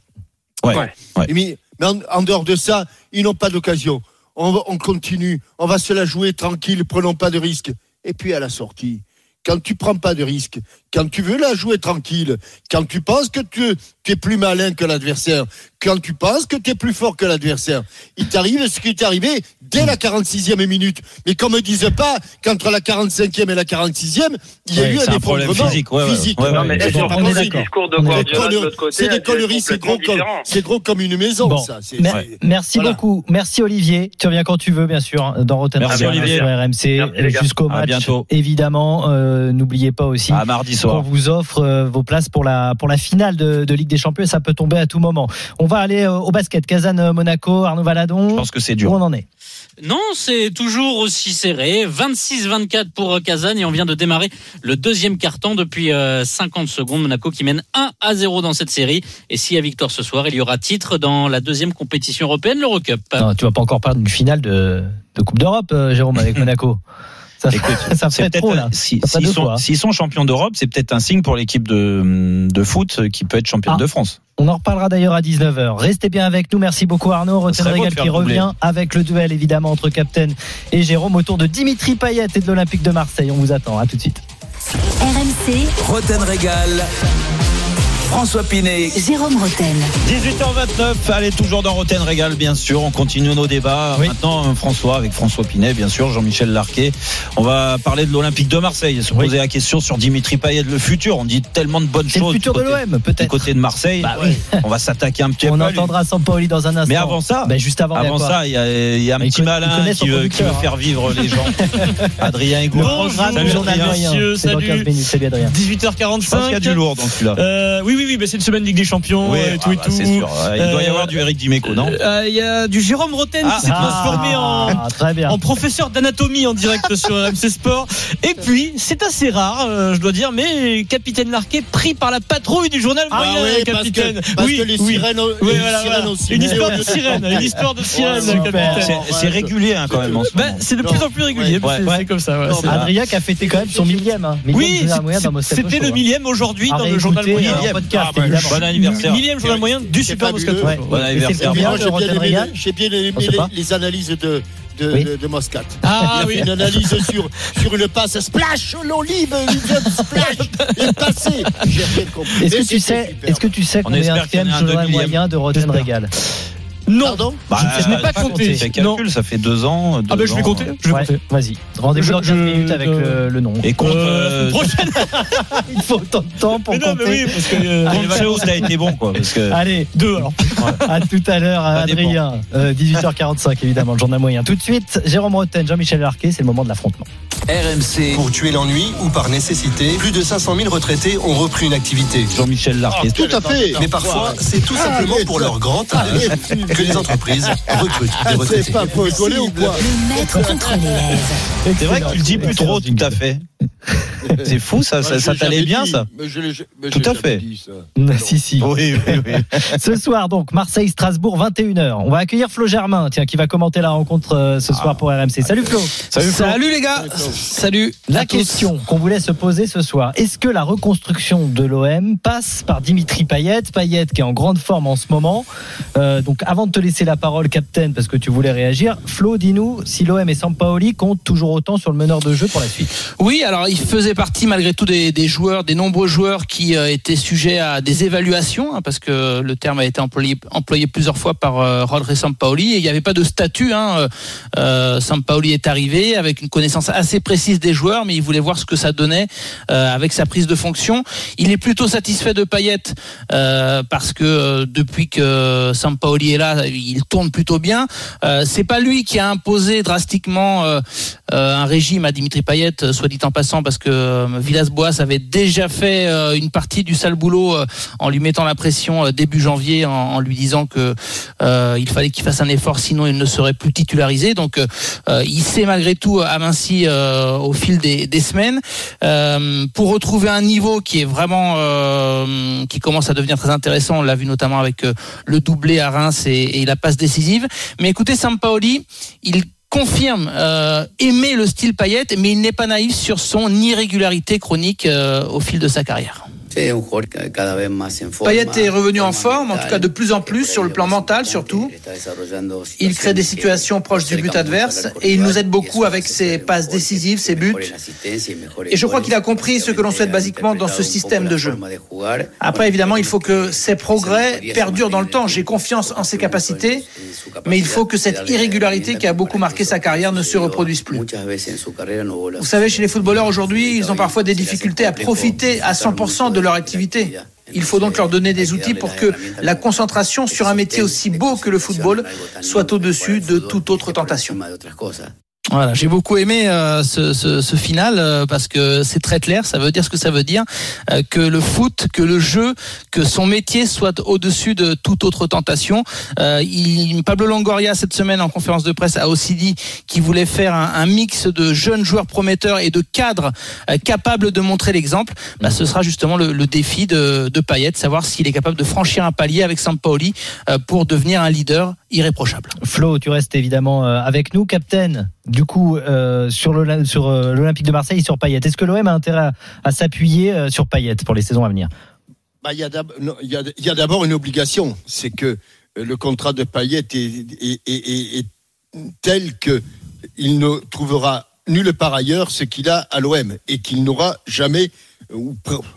S3: Ouais.
S10: Ouais.
S3: ouais.
S9: Mais, mais en, en dehors de ça, ils n'ont pas d'occasion. On continue. On va se la jouer tranquille. Prenons pas de risques. Et puis à la sortie, quand tu prends pas de risques, quand tu veux la jouer tranquille, quand tu penses que tu, tu es plus malin que l'adversaire, quand tu penses que tu es plus fort que l'adversaire, il t'arrive ce qui t'est arrivé dès la 46e minute. Mais qu'on me dise pas qu'entre la 45e et la 46e, il y a
S3: Ouais,
S9: eu un
S3: un problème physique, ouais, ouais.
S9: physique.
S3: Ouais, ouais,
S10: Non, mais
S3: ouais.
S10: c'est
S4: on est
S10: discours de Guardiola
S9: des conneries, c'est gros, comme, gros une maison,
S4: Bon.
S9: ça. C'est-
S4: Mer-
S9: c'est-
S4: Merci
S9: Voilà.
S4: beaucoup. Merci Olivier. Tu reviens quand tu veux, bien sûr, dans Rotten
S3: Merci,
S4: Radio
S3: Olivier.
S4: sur RMC jusqu'au match. Évidemment, euh, n'oubliez pas aussi
S3: À mardi soir.
S4: vous offre euh, vos places pour la pour la finale de, de Ligue des Champions. et Ça peut tomber à tout moment. On va aller euh, au basket. Kazan euh, Monaco, Arnaud
S3: Je
S4: Valadon.
S3: pense que c'est
S4: Où
S3: dur.
S4: on en est
S8: Non, c'est toujours aussi serré. 26-24 pour Kazan et on vient de démarrer le deuxième carton depuis euh, 50 secondes. Monaco qui mène 1 à 0 dans cette série. Et s'il y a victoire ce soir, il y aura titre dans la deuxième compétition européenne, l'Eurocup.
S4: Non, tu vas pas encore parler d'une finale de, de Coupe d'Europe, Jérôme, avec <laughs> Monaco. Ça,
S3: Écoute, <laughs>
S4: ça fait
S3: peut-être
S4: trop là.
S3: si- s'ils sont, champions d'Europe, c'est peut-être un signe pour l'équipe de, de foot qui peut être championne
S4: Ah.
S3: de France.
S4: On en reparlera d'ailleurs à 19h. Restez bien avec nous. Merci beaucoup Arnaud.
S3: Beau
S4: Régal qui
S3: doubler.
S4: revient avec le duel évidemment entre Captain et Jérôme autour de Dimitri Payet et de l'Olympique de Marseille. On vous attend. À tout de suite.
S1: RMC,
S2: Roten Régal. François Pinet.
S1: Jérôme Roten.
S3: 18h29, allez toujours dans Roten Régal bien sûr, on continue nos débats.
S4: Oui.
S3: Maintenant euh, François avec François Pinet bien sûr, Jean-Michel Larquet. On va parler de l'Olympique de Marseille, se poser la question sur Dimitri Payet le futur. On dit tellement de bonnes
S4: C'est le
S3: choses
S4: futur
S3: du
S4: de l'OM
S3: du
S4: peut-être.
S3: côté de Marseille.
S4: Bah oui.
S3: On va s'attaquer un petit
S4: On
S3: peu. à lui.
S4: entendra Sampaoli dans un instant.
S3: Mais avant ça,
S4: juste avant, il
S3: ça, il y a, il y a un
S4: Il
S3: petit
S4: il
S3: malin qui veut, qui veut
S4: producteur, hein.
S3: faire vivre les gens. <laughs> Adrien
S4: programme
S3: Salut,
S4: du
S11: salut.
S4: 15 minutes. Salut Adrien.
S3: Je pense qu'il y a
S11: 18h45.
S3: du lourd dans celui-là.
S11: Euh, oui, oui, oui, mais c'est une semaine Ligue des Champions
S3: Oui,
S11: et tout
S3: ah
S11: et
S3: bah,
S11: tout.
S3: c'est sûr. Il doit y
S11: Euh,
S3: avoir du Eric Dimeco, non
S11: Euh, Il y a du Jérôme Roten
S3: Ah,
S11: qui s'est transformé en,
S4: Ah, très bien.
S11: en professeur d'anatomie en direct <laughs> sur RMC Sport. Et puis, c'est assez rare, euh, je dois dire, mais capitaine Larquet pris par la patrouille du journal
S9: Ah
S11: moyen,
S9: oui, parce
S11: capitaine.
S9: que, parce
S11: oui,
S9: que les
S11: oui.
S9: sirènes, ont-
S11: Oui,
S9: les
S11: voilà,
S9: sirènes
S11: voilà.
S9: aussi.
S11: Une histoire de sirène, une histoire de sirène, capitaine.
S3: C'est régulier hein, quand même ce
S11: Bah, c'est de plus en plus régulier,
S3: Ouais.
S11: c'est comme ça. ouais,
S9: Non,
S11: c'est-
S9: mais
S4: Adrien qui a fêté quand même son millième. hein.
S11: Oui, c'était le
S4: hein.
S11: millième aujourd'hui dans le journal moyen.
S4: Podcast,
S9: Ah, bah,
S4: évidemment.
S3: Bon anniversaire.
S11: Millième journal moyen du Super. Moscato.
S4: Ouais.
S3: Bon anniversaire.
S4: le
S9: j'ai bien aimé, les, les analyses de, de,
S4: Oui.
S9: de, de Moscat.
S11: Ah
S9: il a
S11: oui.
S9: fait une analyse sur, sur une passe splash, l'olive, il vient de splash, est passé. J'ai rien compris.
S4: Est-ce que tu sais, est-ce que tu sais est journal
S3: millième.
S4: moyen de Rotten Régal
S11: Non.
S9: Pardon
S3: Bah,
S11: je n'ai pas compté.
S3: Fais
S11: Non.
S3: calcul, ça fait deux ans.
S11: Ah ben je vais compter. Je vais
S4: Ouais,
S11: compter.
S4: Vas-y. Rendez-vous dans 15
S11: je-
S4: minutes avec
S11: je-
S4: le, le nom.
S3: Et contre.
S11: Euh,
S3: euh,
S11: prochaine. <laughs> <laughs>
S4: Il faut autant de temps pour
S11: Mais non, mais
S4: compter.
S11: oui, parce que. euh, les vacances-
S3: Chelsea, t'as été bon, quoi. Parce que.
S4: Allez,
S11: Deux alors.
S4: à tout à l'heure. Adrien. Euh, 18h45, évidemment, le journal moyen. Tout de suite, Jérôme Rotten, Jean-Michel Larquet, c'est le moment de l'affrontement.
S2: RMC.
S12: Pour tuer l'ennui ou par nécessité, plus de 500 000 retraités ont repris une activité.
S3: Jean-Michel Larquet.
S9: Tout à fait.
S12: Mais parfois, c'est tout simplement pour leur grand intérêt que les entreprises <laughs> recrutent des
S9: C'est
S12: retraités.
S9: pas pour rigoler ou quoi
S1: Le maître contre l'élève.
S3: C'est vrai que tu le dis plus trop, tout à fait. <laughs> C'est fou, ça, ça,
S9: Moi,
S3: ça t'allait bien,
S9: dit.
S3: ça.
S9: Mais je l'ai- mais
S3: Tout à fait.
S9: dit, ça. <laughs>
S4: Si, si.
S3: Oui, oui, oui. <laughs>
S4: Ce soir, donc, Marseille-Strasbourg, 21h. On va accueillir Flo Germain, tiens, qui va commenter la rencontre euh, ce soir pour RMC. Salut Flo.
S3: Salut, Flo.
S11: les gars. Salut.
S4: La question qu'on voulait se poser ce soir, est-ce que la reconstruction de l'OM passe par Dimitri Payet? Payet qui est en grande forme en ce moment. Euh, donc avant de te laisser la parole, Captain, parce que tu voulais réagir, Flo, dis-nous si l'OM et Sampaoli comptent toujours autant sur le meneur de jeu pour la suite.
S13: Oui, alors il faisait partie malgré tout des, des joueurs, des nombreux joueurs qui euh, étaient sujets à des évaluations, hein, parce que le terme a été employé, employé plusieurs fois par euh, Rodri Sampaoli, et il n'y avait pas de statut. Hein, euh, euh, Sampaoli est arrivé avec une connaissance assez précise des joueurs, mais il voulait voir ce que ça donnait euh, avec sa prise de fonction. Il est plutôt satisfait de Payet parce que depuis que Sampaoli est là, il tourne plutôt bien. C'est pas lui qui a imposé drastiquement un régime à Dimitri Payet, soit dit en passant, parce que euh, Villas-Boas avait déjà fait euh, une partie du sale boulot euh, en lui mettant la pression début janvier, en, lui disant que il fallait qu'il fasse un effort, sinon il ne serait plus titularisé. Donc il s'est malgré tout aminci au fil des, semaines pour retrouver un niveau qui est vraiment qui commence à devenir très intéressant. On l'a vu notamment avec le doublé à Reims et, et la passe décisive. Mais écoutez, Sampaoli, il confirme euh, aimer le style Payet, mais il n'est pas naïf sur son irrégularité chronique euh, au fil de sa carrière.
S14: Payet est revenu en forme, en tout cas de plus en plus sur le plan mental surtout. Il crée des situations proches du but adverse et il nous aide beaucoup avec ses passes décisives, ses buts. Et je crois qu'il a compris ce que l'on souhaite basiquement dans ce système de jeu. Après, évidemment, il faut que ses progrès perdurent dans le temps. J'ai confiance en ses capacités, mais il faut que cette irrégularité qui a beaucoup marqué sa carrière ne se reproduise plus. Vous savez, chez les footballeurs aujourd'hui, ils ont parfois des difficultés à profiter à 100% de leur activité. Il faut donc leur donner des outils pour que la concentration sur un métier aussi beau que le football soit au-dessus de toute autre tentation.
S13: Voilà, j'ai beaucoup aimé euh, ce, ce, ce, final euh, parce que c'est très clair. Ça veut dire ce que ça veut dire euh, que le foot, que le jeu, que son métier soit au-dessus de toute autre tentation. Il, Pablo Longoria cette semaine en conférence de presse a aussi dit qu'il voulait faire un, un, mix de jeunes joueurs prometteurs et de cadres capables de montrer l'exemple. Bah, ce sera justement le, le défi de, de Payet, savoir s'il est capable de franchir un palier avec Sampaoli pour devenir un leader irréprochable.
S4: Flo, tu restes évidemment avec nous, Captain du coup euh, sur l'Olympique euh, de Marseille et sur Payet. Est-ce que l'OM a intérêt à, s'appuyer euh, sur Payet pour les saisons à venir?
S9: Bah, Il y a d'abord une obligation, c'est que le contrat de Payet est, est, est, est tel qu'il ne trouvera nulle part ailleurs ce qu'il a à l'OM et qu'il n'aura jamais,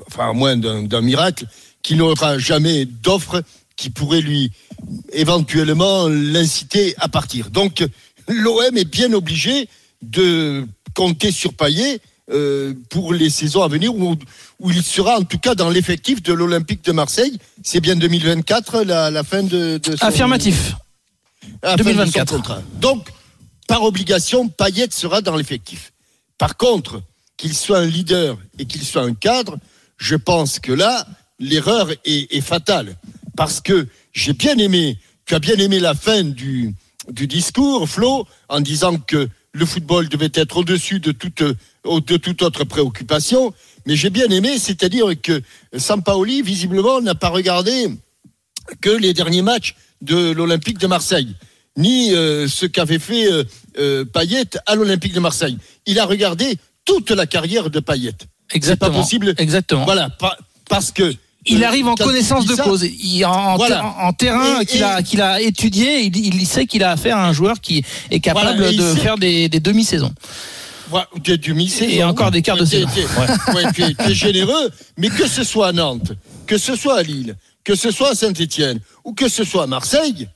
S9: enfin à moins d'un miracle, qu'il n'aura jamais d'offre qui pourrait lui éventuellement l'inciter à partir. Donc l'OM est bien obligé de compter sur Payet euh, pour les saisons à venir où, où, il sera en tout cas dans l'effectif de l'Olympique de Marseille. C'est bien 2024 la, la fin de, de
S13: son, affirmatif. 2024.
S9: De Donc par obligation, Payet sera dans l'effectif. Par contre, qu'il soit un leader et qu'il soit un cadre, je pense que là l'erreur est, est fatale parce que j'ai bien aimé, tu as bien aimé la fin du du discours, Flo, en disant que le football devait être au-dessus de toute, de toute autre préoccupation. Mais j'ai bien aimé, c'est-à-dire que Sampaoli, visiblement, n'a pas regardé que les derniers matchs de l'Olympique de Marseille, ni euh, ce qu'avait fait euh, euh, Payet à l'Olympique de Marseille. Il a regardé toute la carrière de Payet.
S13: Exactement.
S9: C'est pas possible.
S13: Exactement.
S9: Voilà, parce que
S13: il arrive en connaissance de cause. Il, en, voilà. en, terrain qu'il a, qu'il a étudié, il, il sait qu'il a affaire à un joueur qui est capable voilà, de faire des, des demi-saisons.
S9: Voilà, des demi-saisons.
S13: Et encore des quarts de saison. <laughs>
S9: Ouais, tu, es, tu es généreux, mais que ce soit à Nantes, que ce soit à Lille, que ce soit à Saint-Etienne ou que ce soit à Marseille,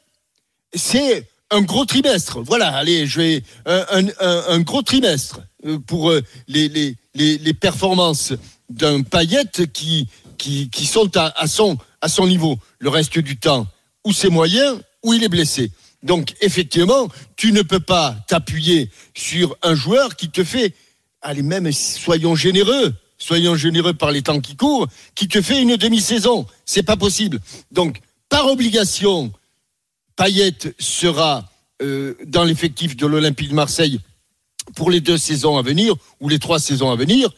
S9: c'est un gros trimestre. Voilà, allez, je vais un, un, un gros trimestre pour les, les, les, les performances d'un paillette qui qui, sont à, son, niveau le reste du temps, ou c'est moyen, ou il est blessé. Donc, effectivement, tu ne peux pas t'appuyer sur un joueur qui te fait, allez, même soyons généreux, soyons généreux par les temps qui courent, qui te fait une demi-saison. C'est pas possible. Donc, par obligation, Payet sera euh, dans l'effectif de l'Olympique de Marseille pour les deux saisons à venir, ou les trois saisons à venir,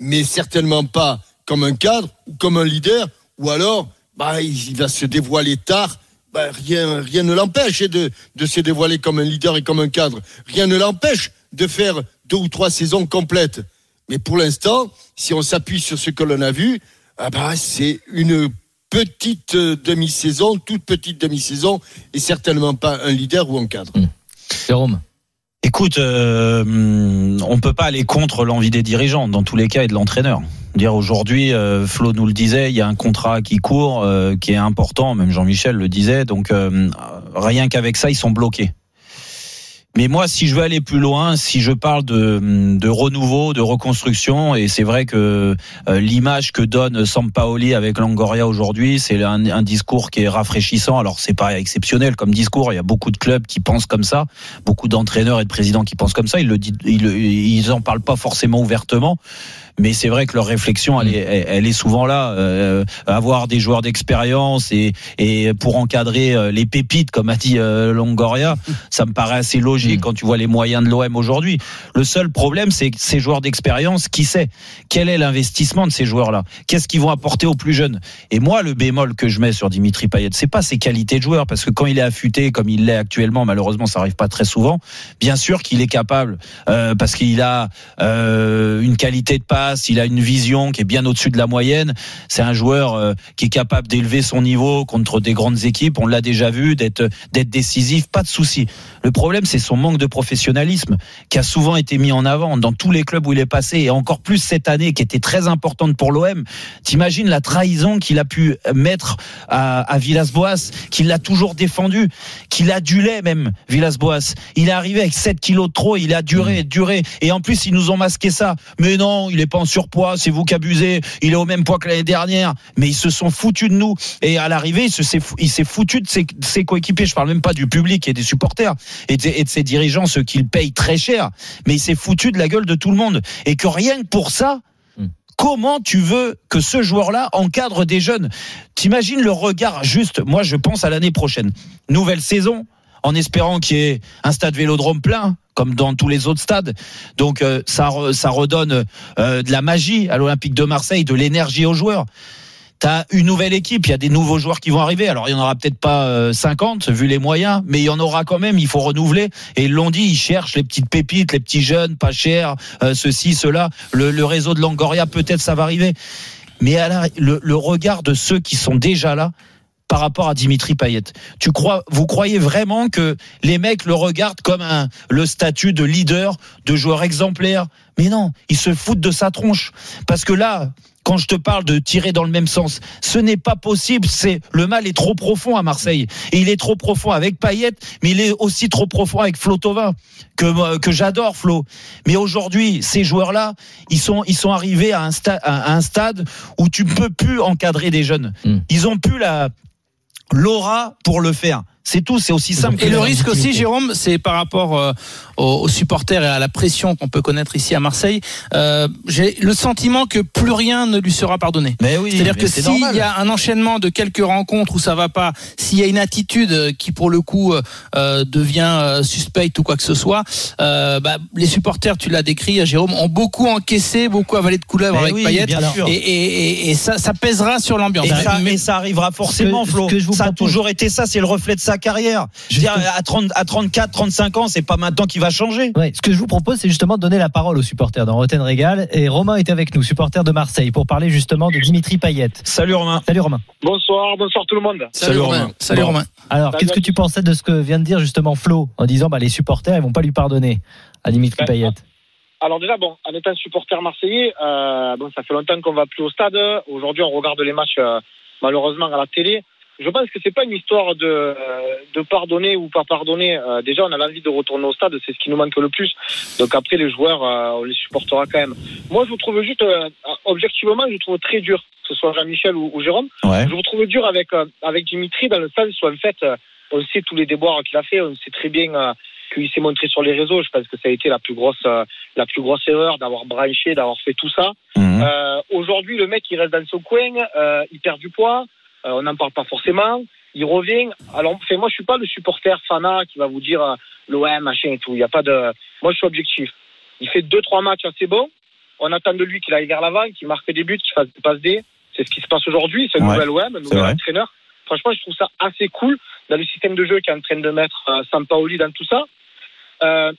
S9: mais certainement pas comme un cadre ou comme un leader, ou alors bah, il va se dévoiler tard. Bah, rien, rien ne l'empêche de, de se dévoiler comme un leader et comme un cadre. Rien ne l'empêche de faire deux ou trois saisons complètes. Mais pour l'instant, si on s'appuie sur ce que l'on a vu, ah bah, c'est une petite euh, demi-saison, toute petite demi-saison, et certainement pas un leader ou un cadre. Mmh.
S4: Jérôme
S3: Écoute, euh, on peut pas aller contre l'envie des dirigeants, dans tous les cas, et de l'entraîneur. Dire aujourd'hui, euh, Flo nous le disait, il y a un contrat qui court, euh, qui est important. Même Jean-Michel le disait. Donc euh, rien qu'avec ça, ils sont bloqués. Mais moi, si je veux aller plus loin, si je parle de, de renouveau, de reconstruction, et c'est vrai que euh, l'image que donne Sampaoli avec Langoria aujourd'hui, c'est un, discours qui est rafraîchissant. Alors c'est pas exceptionnel comme discours. Il y a beaucoup de clubs qui pensent comme ça, beaucoup d'entraîneurs et de présidents qui pensent comme ça. Ils le disent, ils, ils en parlent pas forcément ouvertement mais c'est vrai que leur réflexion, elle est, elle est souvent là. Euh, avoir des joueurs d'expérience et, et pour encadrer les pépites, comme a dit Longoria, ça me paraît assez logique logique quand tu vois les moyens de l'OM aujourd'hui. Le seul problème, c'est ces joueurs d'expérience, qui sait? Quel est l'investissement de ces joueurs-là? Qu'est-ce qu'ils vont apporter aux plus jeunes? Et moi, le bémol que je mets sur Dimitri Payet, c'est pas ses qualités de joueur, parce que quand il est affûté, comme il l'est actuellement, malheureusement, ça arrive pas très souvent. Bien sûr qu'il est capable, euh, parce qu'il a euh, une qualité de passe, il a une vision qui est bien au-dessus de la moyenne. C'est un joueur euh, qui est capable d'élever son niveau contre des grandes équipes. On l'a déjà vu, d'être d'être décisif, pas de souci. Le problème, c'est son manque de professionnalisme qui a souvent été mis en avant dans tous les clubs où il est passé, et encore plus cette année, qui était très importante pour l'OM. T'imagines la trahison qu'il a pu mettre à, à Villas-Boas, qu'il l'a toujours défendu, qu'il adulait même Villas-Boas. Il est arrivé avec 7 kilos de trop, il a duré, duré, et en plus ils nous ont masqué ça. Mais non, il est pas en surpoids, c'est vous qui abusez. Il est au même poids que l'année dernière. Mais ils se sont foutus de nous. Et à l'arrivée, il se- s'est fou- il s'est foutu de ses, de ses coéquipiers. Je parle même pas du public et des supporters et de, et de ses dirigeants, ceux qu'il paye très cher. Mais il s'est foutu de la gueule de tout le monde. Et que rien que pour ça, Comment tu veux que ce joueur-là encadre des jeunes? T'imagines le regard juste Moi, je pense à l'année prochaine. Nouvelle saison, en espérant qu'il y ait un stade Vélodrome plein, comme dans tous les autres stades. Donc, euh, ça, ça redonne euh, de la magie à l'Olympique de Marseille, de l'énergie aux joueurs. T'as une nouvelle équipe, il y a des nouveaux joueurs qui vont arriver. Alors il y en aura peut-être pas euh, 50 vu les moyens, mais il y en aura quand même. Il faut renouveler. Et ils l'ont dit, ils cherchent les petites pépites, les petits jeunes, pas chers, euh, ceci, cela. Le, le réseau de Langoria, peut-être ça va arriver. Mais le, le regard de ceux qui sont déjà là par rapport à Dimitri Payet. Tu crois, vous croyez vraiment que les mecs le regardent comme un, le statut de leader, de joueur exemplaire? Mais non, ils se foutent de sa tronche. Parce que là, quand je te parle de tirer dans le même sens, ce n'est pas possible. C'est le mal est trop profond à Marseille et il est trop profond avec Payet, mais il est aussi trop profond avec Flo Thauvin que moi- que j'adore Flo. Mais aujourd'hui, ces joueurs-là, ils sont ils sont arrivés à un stade à un stade où tu peux plus encadrer des jeunes. Ils ont plus la l'aura pour le faire. C'est tout, c'est aussi simple.
S13: Et
S3: que
S13: le
S3: ça.
S13: risque aussi, Jérôme, c'est par rapport euh, aux, supporters et à la pression qu'on peut connaître ici à Marseille. Euh, J'ai le sentiment que plus rien ne lui sera pardonné.
S3: Mais oui,
S13: C'est-à-dire
S3: mais
S13: que s'il y a un enchaînement de quelques rencontres où ça va pas, s'il y a une attitude euh, qui pour le coup euh, euh, devient suspecte ou quoi que ce soit, euh, bah, les supporters, tu l'as décrit, euh, Jérôme, ont beaucoup encaissé, beaucoup avalé de couleuvres
S3: Mais
S13: avec
S3: oui,
S13: Payet, et, et- et- et ça, ça pèsera sur l'ambiance.
S3: Et ça, et ça arrivera forcément,
S4: que-
S3: Flo.
S4: ce que je vous
S3: ça a toujours été ça, c'est le reflet de sa carrière. Je veux dire, à, 30, à 34, 35 ans, c'est pas maintenant qu'il va changer.
S4: Ouais, ce que je vous propose, c'est justement de donner la parole aux supporters dans Roten Régal. Et Romain est avec nous, supporter de Marseille, pour parler justement de Dimitri Payet.
S3: Salut Romain.
S4: Salut Romain.
S15: Bonsoir, bonsoir tout le monde.
S13: Salut, Romain. Salut
S4: Bon.
S13: Romain.
S4: Alors, qu'est-ce que tu pensais de ce que vient de dire justement Flo en disant bah, les supporters, ils vont pas lui pardonner à Dimitri
S15: Ben,
S4: Payet?
S15: Alors déjà, bon, en étant supporter marseillais, euh, bon, ça fait longtemps qu'on va plus au stade. Aujourd'hui, on regarde les matchs euh, malheureusement à la télé. Je pense que c'est pas une histoire de, euh, de pardonner ou pas pardonner. Euh, déjà, on a l'envie de retourner au stade, c'est ce qui nous manque le plus. Donc après, les joueurs, euh, on les supportera quand même. Moi, je vous trouve juste, euh, objectivement, je vous trouve très dur, que ce soit Jean-Michel ou, ou Jérôme.
S3: Ouais.
S15: Je vous trouve dur avec euh, avec Dimitri dans le sens où en fait, euh, on sait tous les déboires qu'il a fait, on sait très bien euh, qu'il s'est montré sur les réseaux. Je pense que ça a été la plus grosse euh, la plus grosse erreur d'avoir branché, d'avoir fait tout ça. Euh, Aujourd'hui, le mec il reste dans son coin, euh, il perd du poids, euh, on n'en parle pas forcément. Il revient. Alors, enfin, moi, je suis pas le supporter fanat qui va vous dire euh, l'OM machin et tout. Il y a pas de. Moi, je suis objectif. Il fait deux trois matchs assez bons. On attend de lui qu'il aille vers l'avant, qu'il marque des buts, qu'il fasse des passes D. C'est ce qui se passe aujourd'hui. C'est un
S3: Ouais.
S15: nouvel OM, un nouvel entraîneur. Franchement, je trouve ça assez cool dans le système de jeu qu'est en train de mettre euh, Sampaoli dans tout ça. Euh,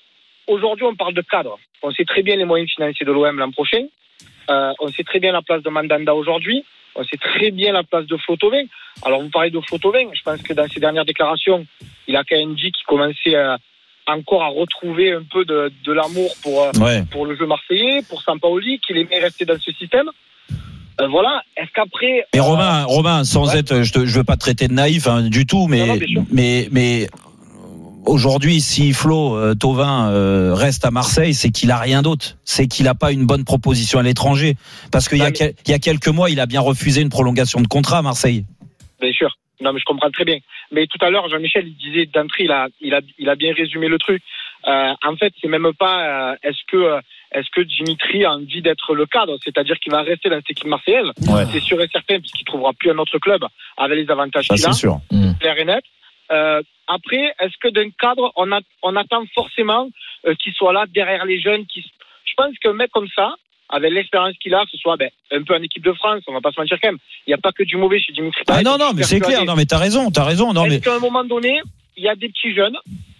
S15: Aujourd'hui, on parle de cadre. On sait très bien les moyens financiers de l'OM l'an prochain. On sait très bien la place de Mandanda aujourd'hui. On sait très bien la place de Flotovin. Alors, vous parlez de Flotovin. Je pense que dans ses dernières déclarations, il a quand même dit qu'il commençait euh, encore à retrouver un peu de, de l'amour pour, euh,
S3: Ouais.
S15: pour le jeu marseillais, pour Sampaoli, qu'il aimait rester dans ce système. Euh, voilà. Est-ce qu'après.
S3: Mais
S15: euh,
S3: Romain, Romain, sans
S15: ouais.
S3: être, je, je veux pas te traiter de naïf hein, du tout, mais
S15: Non, non,
S3: mais mais aujourd'hui, si Flo euh, Thauvin euh, reste à Marseille, c'est qu'il a rien d'autre. C'est qu'il a pas une bonne proposition à l'étranger. Parce qu'il y a
S15: Non, mais-
S3: quel- il y a quelques mois, il a bien refusé une prolongation de contrat à Marseille.
S15: Bien sûr. Non, mais je comprends très bien. Mais tout à l'heure, Jean-Michel, il disait d'entrée, il a, il a, il a bien résumé le truc. Euh, en fait, c'est même pas euh, est-ce que, euh, est-ce que Dimitri a envie d'être le cadre, c'est-à-dire qu'il va rester dans cette équipe marseillaise?
S3: Ouais.
S15: C'est sûr et certain, puisqu'il trouvera plus un autre club avec les avantages
S3: Ça
S15: qu'il a,
S3: c'est sûr.
S15: clair et net. Euh, après, est-ce que d'un cadre, on, a, on attend forcément euh, qu'il soit là derrière les jeunes qui... Je pense qu'un mec comme ça, avec l'expérience qu'il a, que ce soit ben, un peu en équipe de France, on va pas se mentir quand même. Il n'y a pas que du mauvais chez Dimitri
S3: Ah non, non, mais c'est clair. Non, mais t'as raison, t'as raison. Non,
S15: Est-ce
S3: mais
S15: qu'à un moment donné, il y a des petits jeunes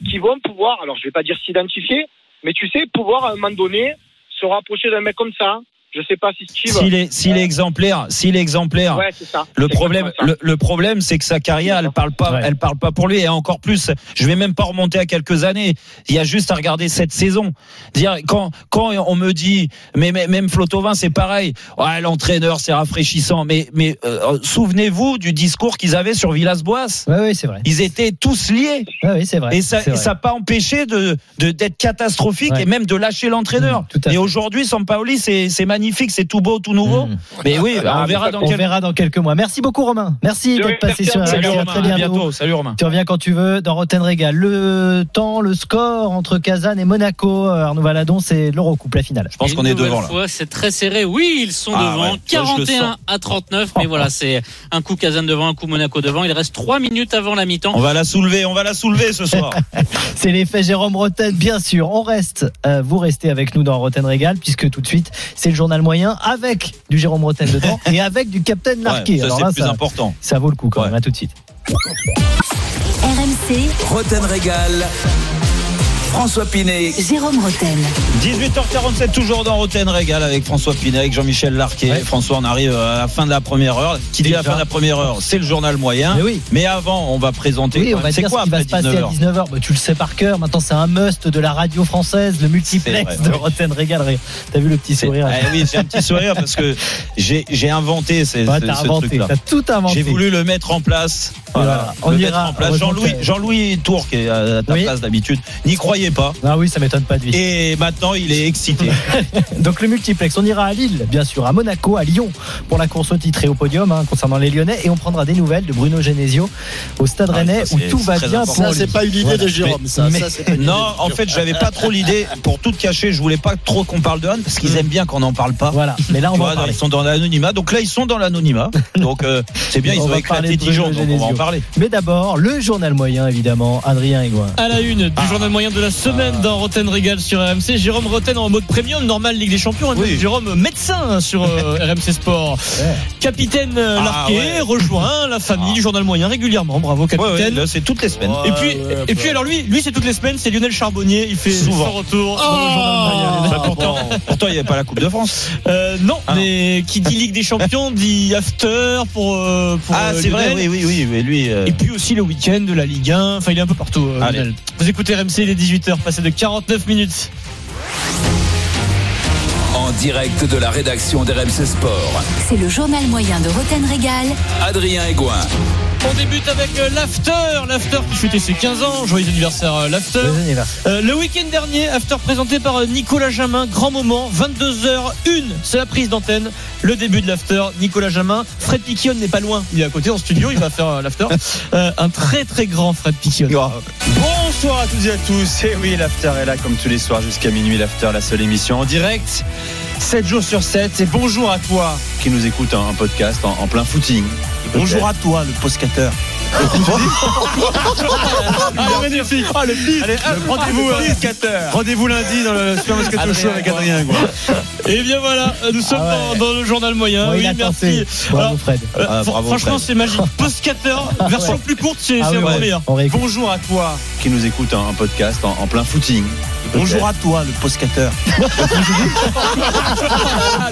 S15: qui vont pouvoir, alors je vais pas dire s'identifier, mais tu sais, pouvoir à un moment donné se rapprocher d'un mec comme ça. Je sais pas si Steve.
S3: s'il est, s'il est exemplaire, s'il est exemplaire.
S15: Ouais, c'est ça.
S3: Le problème,
S15: ça.
S3: le, le problème, c'est que sa carrière, elle parle pas, elle parle pas pour lui. Et encore plus, je vais même pas remonter à quelques années. Il y a juste à regarder cette saison. Dire quand, quand on me dit, mais, mais- même Flotovin, c'est pareil. Ouais, l'entraîneur, c'est rafraîchissant. Mais, mais euh, souvenez-vous du discours qu'ils avaient sur Villas-Boas?
S4: Oui, oui, c'est vrai.
S3: Ils étaient tous liés.
S4: Oui, c'est vrai.
S3: Et ça, n'a pas empêché de d'être catastrophique
S4: Ouais.
S3: et même de lâcher l'entraîneur.
S4: à
S3: et aujourd'hui, Sampaoli, c'est c'est magnifique, c'est tout beau, tout nouveau. Mais oui, bah, on verra dans
S4: on
S3: quel
S4: verra dans quelques mois. Merci beaucoup Romain. Merci
S3: De
S4: d'être passé sur. RMC.
S3: Salut,
S4: À
S3: Romain.
S4: très
S3: À
S4: bientôt.
S3: Salut, Romain.
S4: Tu reviens quand tu veux dans Roten Régal. Le temps, le score entre Kazan et Monaco. Euh, Arnaud Valadon, c'est l'Eurocoupe, la finale.
S3: Je pense qu'on est devant là.
S8: c'est très serré. Oui, ils sont
S3: Ah
S8: devant.
S3: ouais, moi, je le
S8: 41
S3: sens.
S8: à 39. Mais voilà, c'est un coup Kazan devant, un coup Monaco devant. Il reste 3 minutes avant la mi-temps.
S3: On va la soulever, on va la soulever ce soir. <laughs>
S4: C'est l'effet Jérôme Roten, bien sûr. On reste, euh, vous restez avec nous dans Roten Régal, puisque tout de suite, c'est le journal moyen avec du Jérôme Roten dedans <laughs> et avec du Captain Larquet.
S3: Ouais, ça, c'est plus important.
S4: Ça vaut le coup quand même. À tout de suite.
S1: RMC,
S2: Roten Régal. François Pinet.
S1: Jérôme Roten.
S3: 18h47, toujours dans Roten Régal avec François Pinet, avec Jean-Michel Larquet. François, on arrive à la fin de la première heure. Qui dit la fin de la première heure, c'est le journal moyen. Mais, avant, on va présenter.
S4: Oui, on va dire
S3: quoi
S4: ce qui va se passer
S3: 19h
S4: à 19h. Bah, tu le sais par cœur. Maintenant, c'est un must de la radio française, le multiplex de
S3: oui.
S4: Roten Régal. T'as vu le petit sourire
S3: Eh oui, j'ai un petit sourire parce que j'ai inventé ces,
S4: Ouais,
S3: ce,
S4: inventé,
S3: truc-là.
S4: t'as tout inventé.
S3: J'ai voulu le mettre en place.
S4: Voilà, on
S3: le
S4: ira,
S3: mettre en place.
S4: heureusement
S3: Jean-Louis Jean-Louis Tour qui est à ta
S4: Oui.
S3: place d'habitude n'y croyait pas.
S4: Ah oui, ça m'étonne pas de lui.
S3: Et maintenant, il est excité. <laughs>
S4: Donc le multiplex, on ira à Lille, bien sûr, à Monaco, à Lyon pour la course au titre et au podium hein, concernant les Lyonnais et on prendra des nouvelles de Bruno Genesio au Stade
S3: Ah,
S4: Rennais
S3: ça,
S4: où tout va bien
S3: important.
S4: pour
S3: Ça, c'est pas une idée
S4: Voilà.
S3: de Jérôme,
S4: Mais-
S3: ça.
S4: mais-
S3: Ça, pas une Non, en fait, j'avais pas trop l'idée pour tout cacher. Je voulais pas trop qu'on parle de Han parce qu'ils aiment bien qu'on n'en parle pas.
S4: Voilà, mais là on va
S3: vois,
S4: en parler.
S3: Ils sont dans l'anonymat. Donc là, ils sont dans l'anonymat. Donc euh, c'est bien, <laughs> ils
S4: On
S3: ont
S4: va parler
S3: éclaté Dijon. Donc on va en parler.
S4: Mais d'abord, le journal moyen, évidemment, Adrien Aigouin.
S11: À la une du journal moyen de la semaine dans Roten Régal sur RMC. Jérôme Roten en mode premium, normal Ligue des Champions. Jérôme médecin sur euh, <laughs> RMC Sport. Capitaine euh,
S3: Ah,
S11: Larquet
S3: ouais.
S11: rejoint <laughs> la famille du journal moyen régulièrement. Bravo capitaine.
S3: ouais, c'est toutes les semaines.
S11: Et puis, et puis alors lui, lui c'est toutes les semaines, c'est Lionel Charbonnier. Il fait
S3: Souvent.
S11: son retour dans le journal moyen.
S3: Bah, pourtant, pourtant, il n'y avait pas la Coupe de France.
S11: Euh, non,
S3: Ah non.
S11: mais qui dit Ligue des Champions dit after pour. pour
S3: Ah, c'est vrai, oui, oui, oui. Mais lui. euh,
S11: Et puis aussi le week-end de la Ligue 1. Enfin, il est un peu partout. Vous écoutez RMC, il est 18h, passé de 49 minutes.
S2: En direct de la rédaction d'RMC Sport.
S1: C'est le journal moyen de Roten Régal.
S2: Adrien Egoin.
S11: On débute avec euh, l'After, l'After qui fêtait ses 15 ans, joyeux anniversaire euh, l'After. Euh, le week-end dernier, After présenté par Nicolas Jamin, grand moment, 22h01, c'est la prise d'antenne, le début de l'After, Nicolas Jamin, Fred Piquion n'est pas loin, il est à côté en studio, il va faire l'After, <laughs> Euh, un très très grand Fred Piquion.
S16: Bonsoir à toutes et à tous. Et oui, l'after est là comme tous les soirs jusqu'à minuit. L'after, la seule émission en direct, 7 jours sur 7. Et bonjour à toi qui nous écoute un, un podcast en, en plein footing. Bonjour à toi, le postcateur. Magnifique. Ah, le rendez-vous, euh, rendez-vous lundi dans le Super Moscato Show avec. Adrien.
S11: Et bien voilà, nous sommes
S4: Ah ouais.
S11: dans, dans le journal moyen. Oui, merci.
S4: Bravo,
S11: Alors,
S4: Fred.
S11: euh,
S3: Ah,
S11: franchement, c'est magique. <laughs> Postcateur, version plus courte, c'est
S4: Ah ouais.
S11: meilleur.
S16: Bonjour à toi qui nous écoute un, un podcast en, en plein footing. Bonjour à toi, le postcateur. <laughs>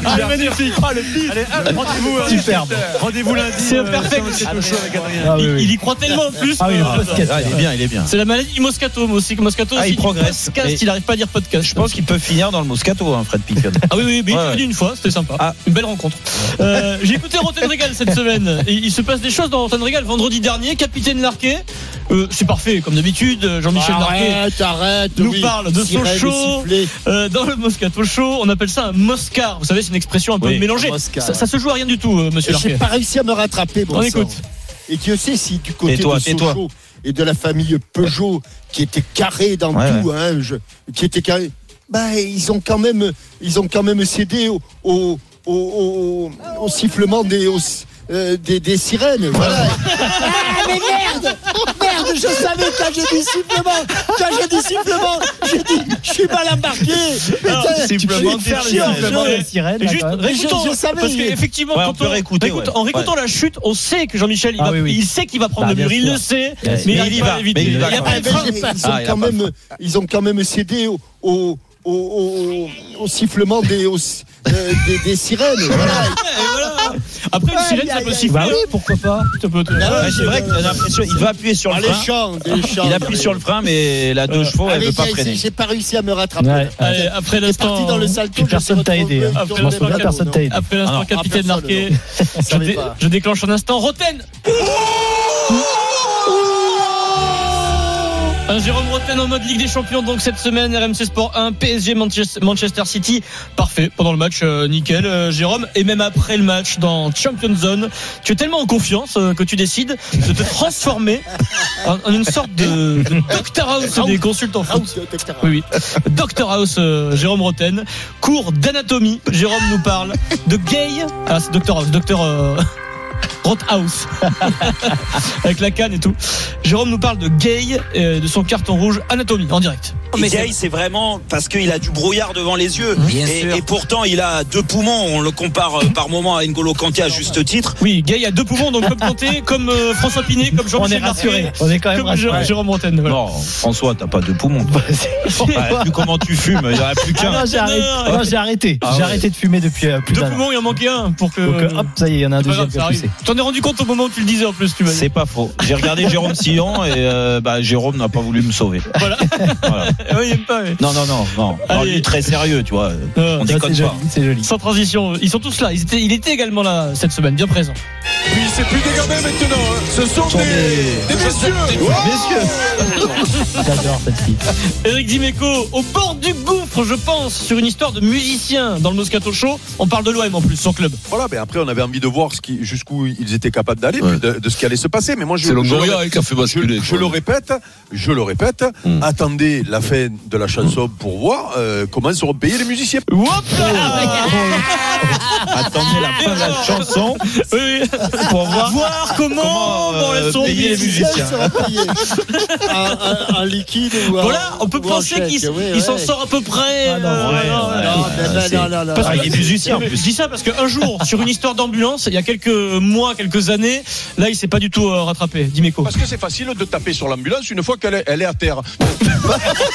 S16: ah, magnifique. Ah, le. Allez, rendez-vous. euh,
S4: Superbe.
S16: Rendez-vous lundi.
S11: C'est
S16: euh,
S11: perfect.
S16: avec Adrien.
S11: Il, il y croit tellement en plus.
S4: Ah oui, le
S11: Euh,
S4: podcast.
S3: Ah, il est bien, il est bien.
S11: C'est la maladie du Moscato, moi aussi. que Moscato,
S3: Ah,
S11: aussi
S3: il
S11: dit
S3: progresse.
S11: Podcast, il n'arrive pas à dire podcast.
S3: Je pense qu'il peut finir dans le Moscato, hein, Fred Piquion.
S11: Ah oui, oui, mais il
S3: Ouais,
S11: est
S3: ouais.
S11: venu une fois, c'était sympa.
S3: Ah.
S11: Une belle rencontre. Euh, J'ai écouté Rotten Régal cette semaine. Et il se passe des choses dans Rotten Régal. Vendredi dernier, Capitaine Larquet. Euh, C'est parfait, comme d'habitude. Jean-Michel Larquet
S9: Arrête, arrête.
S11: nous
S9: oui.
S11: parle de
S9: sifflet.
S11: euh, dans le Moscato Show. On appelle ça un Moscar. Vous savez, c'est une expression un peu
S3: Oui,
S11: mélangée.
S9: un Moscar,
S11: Ça, ça se joue à rien du tout, euh, monsieur
S9: J'ai
S11: Larquet.
S9: pas réussi à me rattraper, bon
S11: On
S9: sang.
S11: écoute.
S9: Et Dieu sait si du côté de. Sochaux et de la famille Peugeot, qui était carré dans
S3: Ouais,
S9: tout, hein, je- qui était carré, bah, ils ont quand même, ils ont quand même cédé au, au, au, au- au sifflement des, au- euh, des, des sirènes. Voilà.
S17: Ah, mais merde
S9: Merde je savais quand j'ai dit sifflement Quand j'ai dit sifflement, j'ai dit je suis mal embarqué.
S11: Alors,
S9: vais faire
S3: c'est
S9: chier,
S4: Sifflement
S9: je-
S4: de sirène, là,
S11: Juste, réécoutons,
S9: Je- je savais,
S11: parce qu'effectivement,
S3: Ouais, on réécouter,
S11: réécoute-
S3: ouais.
S11: en réécoutant la chute, on sait que Jean-Michel, il,
S4: Ah oui, oui.
S11: il sait qu'il va prendre
S4: Bah,
S11: le mur, il le sait, mais il arrive
S3: il va, mais il y va
S9: Ah,
S3: Ah,
S9: ils ont quand même cédé au, au, au, au- au sifflement des, au- euh, des, des sirènes. Voilà. <laughs>
S11: Et voilà. Après, une sirène, ça peut siffler.
S4: Bah oui, pourquoi pas
S11: te-
S9: Ah
S3: c'est vrai que t'as l'impression il va appuyer sur
S9: Ah,
S3: le frein.
S9: champs, des champs.
S3: Il appuie sur le frein, mais la deux chevaux, elle
S9: Allez,
S3: veut pas freiner.
S9: J'ai pas réussi à me rattraper.
S4: Ouais.
S11: Allez, après l'instant.
S9: dans le salto.
S4: Personne t'a aidé.
S11: Après l'instant,
S4: personne t'a aidé.
S11: Après l'instant,
S3: Ah
S11: capitaine
S9: non.
S11: Je, déclenche un instant. Roten 1 Jérôme Roten en mode Ligue des Champions donc cette semaine RMC Sport 1 PSG Manchester City parfait pendant le match euh, nickel euh, Jérôme et même après le match dans Champions Zone tu es tellement en confiance euh, que tu décides de te transformer en, en une sorte de, de Dr House des consultants foot oui, oui. Dr House, Jérôme Roten. Cours d'anatomie. Jérôme nous parle de gay. Ah, c'est Dr House, Dr. Rothaus. <laughs> Avec la canne et tout. Jérôme nous parle de gay, euh, de son carton rouge anatomie en direct.
S17: Mais Gay, c'est vraiment parce qu'il a du brouillard devant les yeux.
S11: Bien
S17: et,
S11: sûr.
S17: et pourtant, il a deux poumons. On le compare euh, par moment à N'Golo Kanté à juste titre.
S11: Oui, gay a deux poumons, donc comme Kanté, <laughs> comme euh, François Pinet, comme
S4: On
S11: Jean-Michel
S4: est rassuré. On est quand même
S11: comme
S4: rassuré.
S11: Jé- Jérôme Roten. voilà.
S3: Non, François, t'as pas de poumons. toi. <laughs> Ouais, Vu comment tu fumes, il n'y en a plus
S4: Ah
S3: qu'un.
S4: non, j'ai arrêté. J'ai arrêté.
S3: Ah
S4: J'ai arrêté de fumer depuis euh, plus
S11: Deux
S4: d'un an.
S11: poumons, il en manquait un pour que.
S4: Donc euh, hop, ça y est, il y en a un deuxième
S11: t'en es rendu compte au moment où tu le disais en plus, tu m'as dit.
S3: C'est pas faux. J'ai regardé Jérôme Sillon et euh, bah, Jérôme n'a pas voulu me sauver.
S11: Voilà.
S3: Voilà.
S11: Oui, il aime pas. oui.
S3: Non, non, non, non.
S11: Allez.
S3: Lui, très sérieux, tu vois.
S11: Euh,
S3: On déconne
S4: C'est
S3: pas.
S4: joli, c'est joli.
S11: Sans transition, ils sont tous là. Ils étaient, il était également là cette semaine, bien présent.
S12: Oui, c'est plus des gamins maintenant. hein. Ce sont
S3: Sont
S12: des,
S3: des-
S12: des messieurs. <laughs>
S4: J'adore cette fille.
S11: Eric Dimeco, au bord du gouffre, je pense, sur une histoire de musicien dans le Moscato Show. On parle de l'OM en plus, son club.
S12: Voilà, mais après, on avait envie de voir ce qui- jusqu'où ils étaient capables d'aller, puis de, de ce qui allait se passer. Mais moi, je,
S6: C'est
S12: je, je- je le répète, je le répète.
S6: Hmm.
S12: Attendez la fin de la chanson pour voir euh, comment seront payés les musiciens.
S11: Hop là
S3: Attendez la fin de la chanson pour voir.
S11: Voir comment,
S3: Comment, euh,
S11: elles sont
S3: payer les
S11: musiciens.
S9: en liquide ou
S11: Voilà, on peut penser
S9: chèque.
S11: qu'il
S9: Oui,
S11: il s'en
S9: ouais.
S11: sort à peu près.
S4: Ah non,
S11: euh,
S3: ouais,
S11: Parce que-
S3: il est musicien en plus.
S11: Je dis ça parce qu'un jour, sur une histoire d'ambulance, il y a quelques mois, quelques années, là, il s'est pas du tout euh, rattrapé. Dimeco.
S12: Parce que c'est facile de taper sur l'ambulance une fois qu'elle est, elle est à terre. <laughs>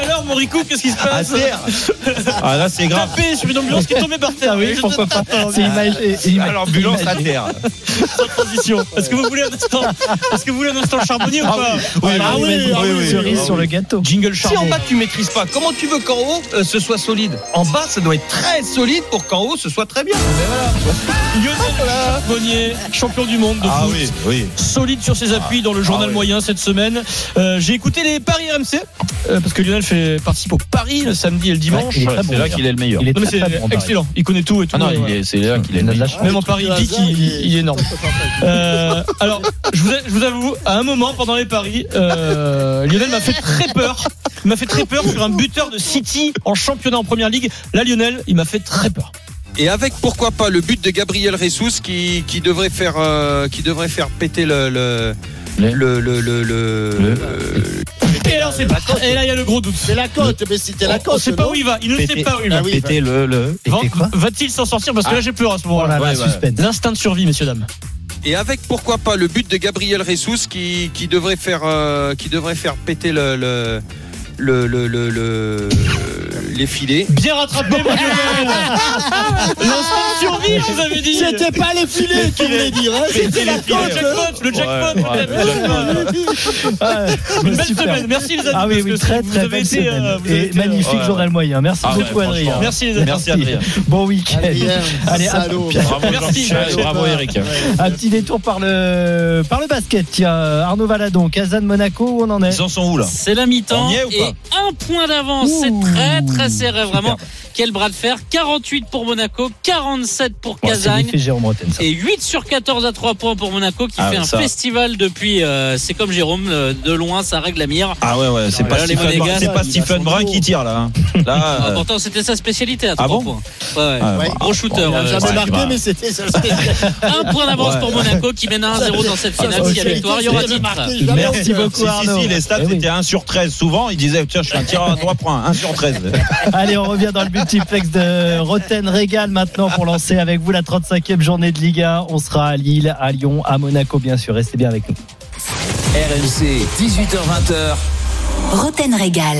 S11: Mais alors, Morico, qu'est-ce qui se
S3: À
S11: passe
S3: terre. <laughs> Ah là, c'est grave.
S11: Taper sur une ambulance qui est tombée par terre.
S4: Ah oui,
S11: Je-
S4: pourquoi pas C'est
S3: À
S4: image-
S3: l'ambulance à
S4: imagé.
S3: terre. <laughs>
S11: sans transition. Est-ce que vous voulez un instant Est-ce que vous voulez un instant charbonnier ou
S3: Ah
S11: pas
S3: oui,
S4: Ah oui,
S3: oui, oui,
S4: cerise sur le gâteau.
S11: Jingle
S18: Si en
S11: charbon.
S18: bas tu maîtrises pas, comment tu veux qu'en haut euh, ce soit solide? En bas, ça doit être très solide pour qu'en haut ce soit très bien.
S11: Lionel Charbonnier, champion du monde de
S3: Ah
S11: foot.
S3: oui, oui.
S11: Solide sur ses appuis dans le journal
S3: Ah oui.
S11: moyen cette semaine. Euh, J'ai écouté les paris RMC euh, parce que Lionel fait participe au Paris le samedi et le dimanche.
S4: est bon,
S3: C'est là qu'il est le meilleur.
S4: Il est
S11: Non, mais
S4: très,
S11: c'est
S4: très bon, Paris.
S11: excellent. Il connaît tout et tout.
S3: Ah non,
S11: euh,
S3: est- c'est là qu'il est
S4: Il a
S3: le
S4: de la
S3: meilleur.
S4: chance.
S11: Même en Paris, il dit qu'il il est énorme. Euh, alors, je vous, je vous avoue, à un moment pendant les paris, euh, Lionel m'a fait très peur. Il m'a fait très peur sur un buteur de City en championnat en première ligue. Là, Lionel, il m'a fait très peur.
S18: Et avec pourquoi pas le but de Gabriel Jesus qui, qui devrait faire euh, qui devrait faire péter le le le le,
S11: c'est pas. Et là, il y a le gros doute.
S9: C'est la côte, mais c'était la
S11: On
S9: côte.
S11: ne sait pas où il va. Il ne sait pas où il va.
S9: Ah.
S3: Péter le. le...
S11: Va-
S4: Péter quoi
S11: Va-t-il s'en sortir Parce que
S3: Ah.
S11: là, j'ai peur à ce
S4: Oh
S11: moment-là.
S4: suspense.
S11: L'instinct de survie, messieurs dames.
S18: et avec pourquoi pas le but de Gabriel Jesus qui, qui devrait faire euh, qui devrait faire péter le le le, le, le- le- les filets.
S11: Bien rattrapé, mon de <laughs> survie, je vous avais dit.
S9: C'était pas les filets qu'il voulait dire, hein, c'était la
S11: Le jackpot, le jackpot.
S3: Ouais,
S11: peut-être.
S4: Ouais,
S11: Une belle
S4: super.
S11: semaine. Merci les amis.
S4: Ah oui, très très belle
S11: euh,
S4: semaine. Et
S11: euh,
S4: magnifique
S3: ouais.
S4: journal moyen. Merci
S3: Ah
S4: beaucoup, Adrien.
S11: Merci les amis.
S3: Merci, Adrien.
S4: Bon week-end. Allez.
S3: Bravo
S11: Merci.
S3: Bravo Eric.
S4: un petit détour par le, par le basket. Tiens, Arnaud Valadon, Kazan Monaco, où on en est
S3: Ils en sont où là
S8: C'est la mi-temps
S3: On y est ou
S8: et un point d'avance. C'est très très serré vraiment. Quel bras de fer 48 pour Monaco, 47 pour
S4: Bon,
S8: Casagne. Et 8 sur 14 à 3 points pour Monaco qui
S3: Ah,
S8: fait un
S3: ça.
S8: festival depuis. euh, c'est comme Jérôme, euh, de loin, ça règle la mire.
S3: Ah ouais, ouais, c'est pas,
S8: là, les
S3: Stephen,
S8: Monégasques,
S3: c'est pas Stephen Brun qui tire là. hein. <laughs> Là,
S8: Ah,
S3: euh,
S8: pourtant, c'était sa spécialité à 3
S3: Ah bon
S8: points. Ouais, ouais.
S9: Ouais.
S8: Gros shooter.
S9: Jamais marqué, mais c'était spécialité. <laughs>
S8: un point d'avance
S3: Ouais.
S8: pour Monaco qui mène à 1-0 dans cette finale. S'il y a victoire, il y aura titre.
S4: Merci beaucoup,
S3: si, si, les stats
S4: Eh
S3: étaient 1 sur 13. Souvent, ils disaient Tiens, je suis un tireur à 3 points, 1 sur 13. <laughs>
S4: Allez, on revient dans le multiplex de Roten Régal maintenant pour lancer avec vous la 35e journée de Liga. On sera à Lille, à Lyon, à Monaco, bien sûr. Restez bien avec nous.
S2: RMC, 18h20h.
S1: Roten Régal.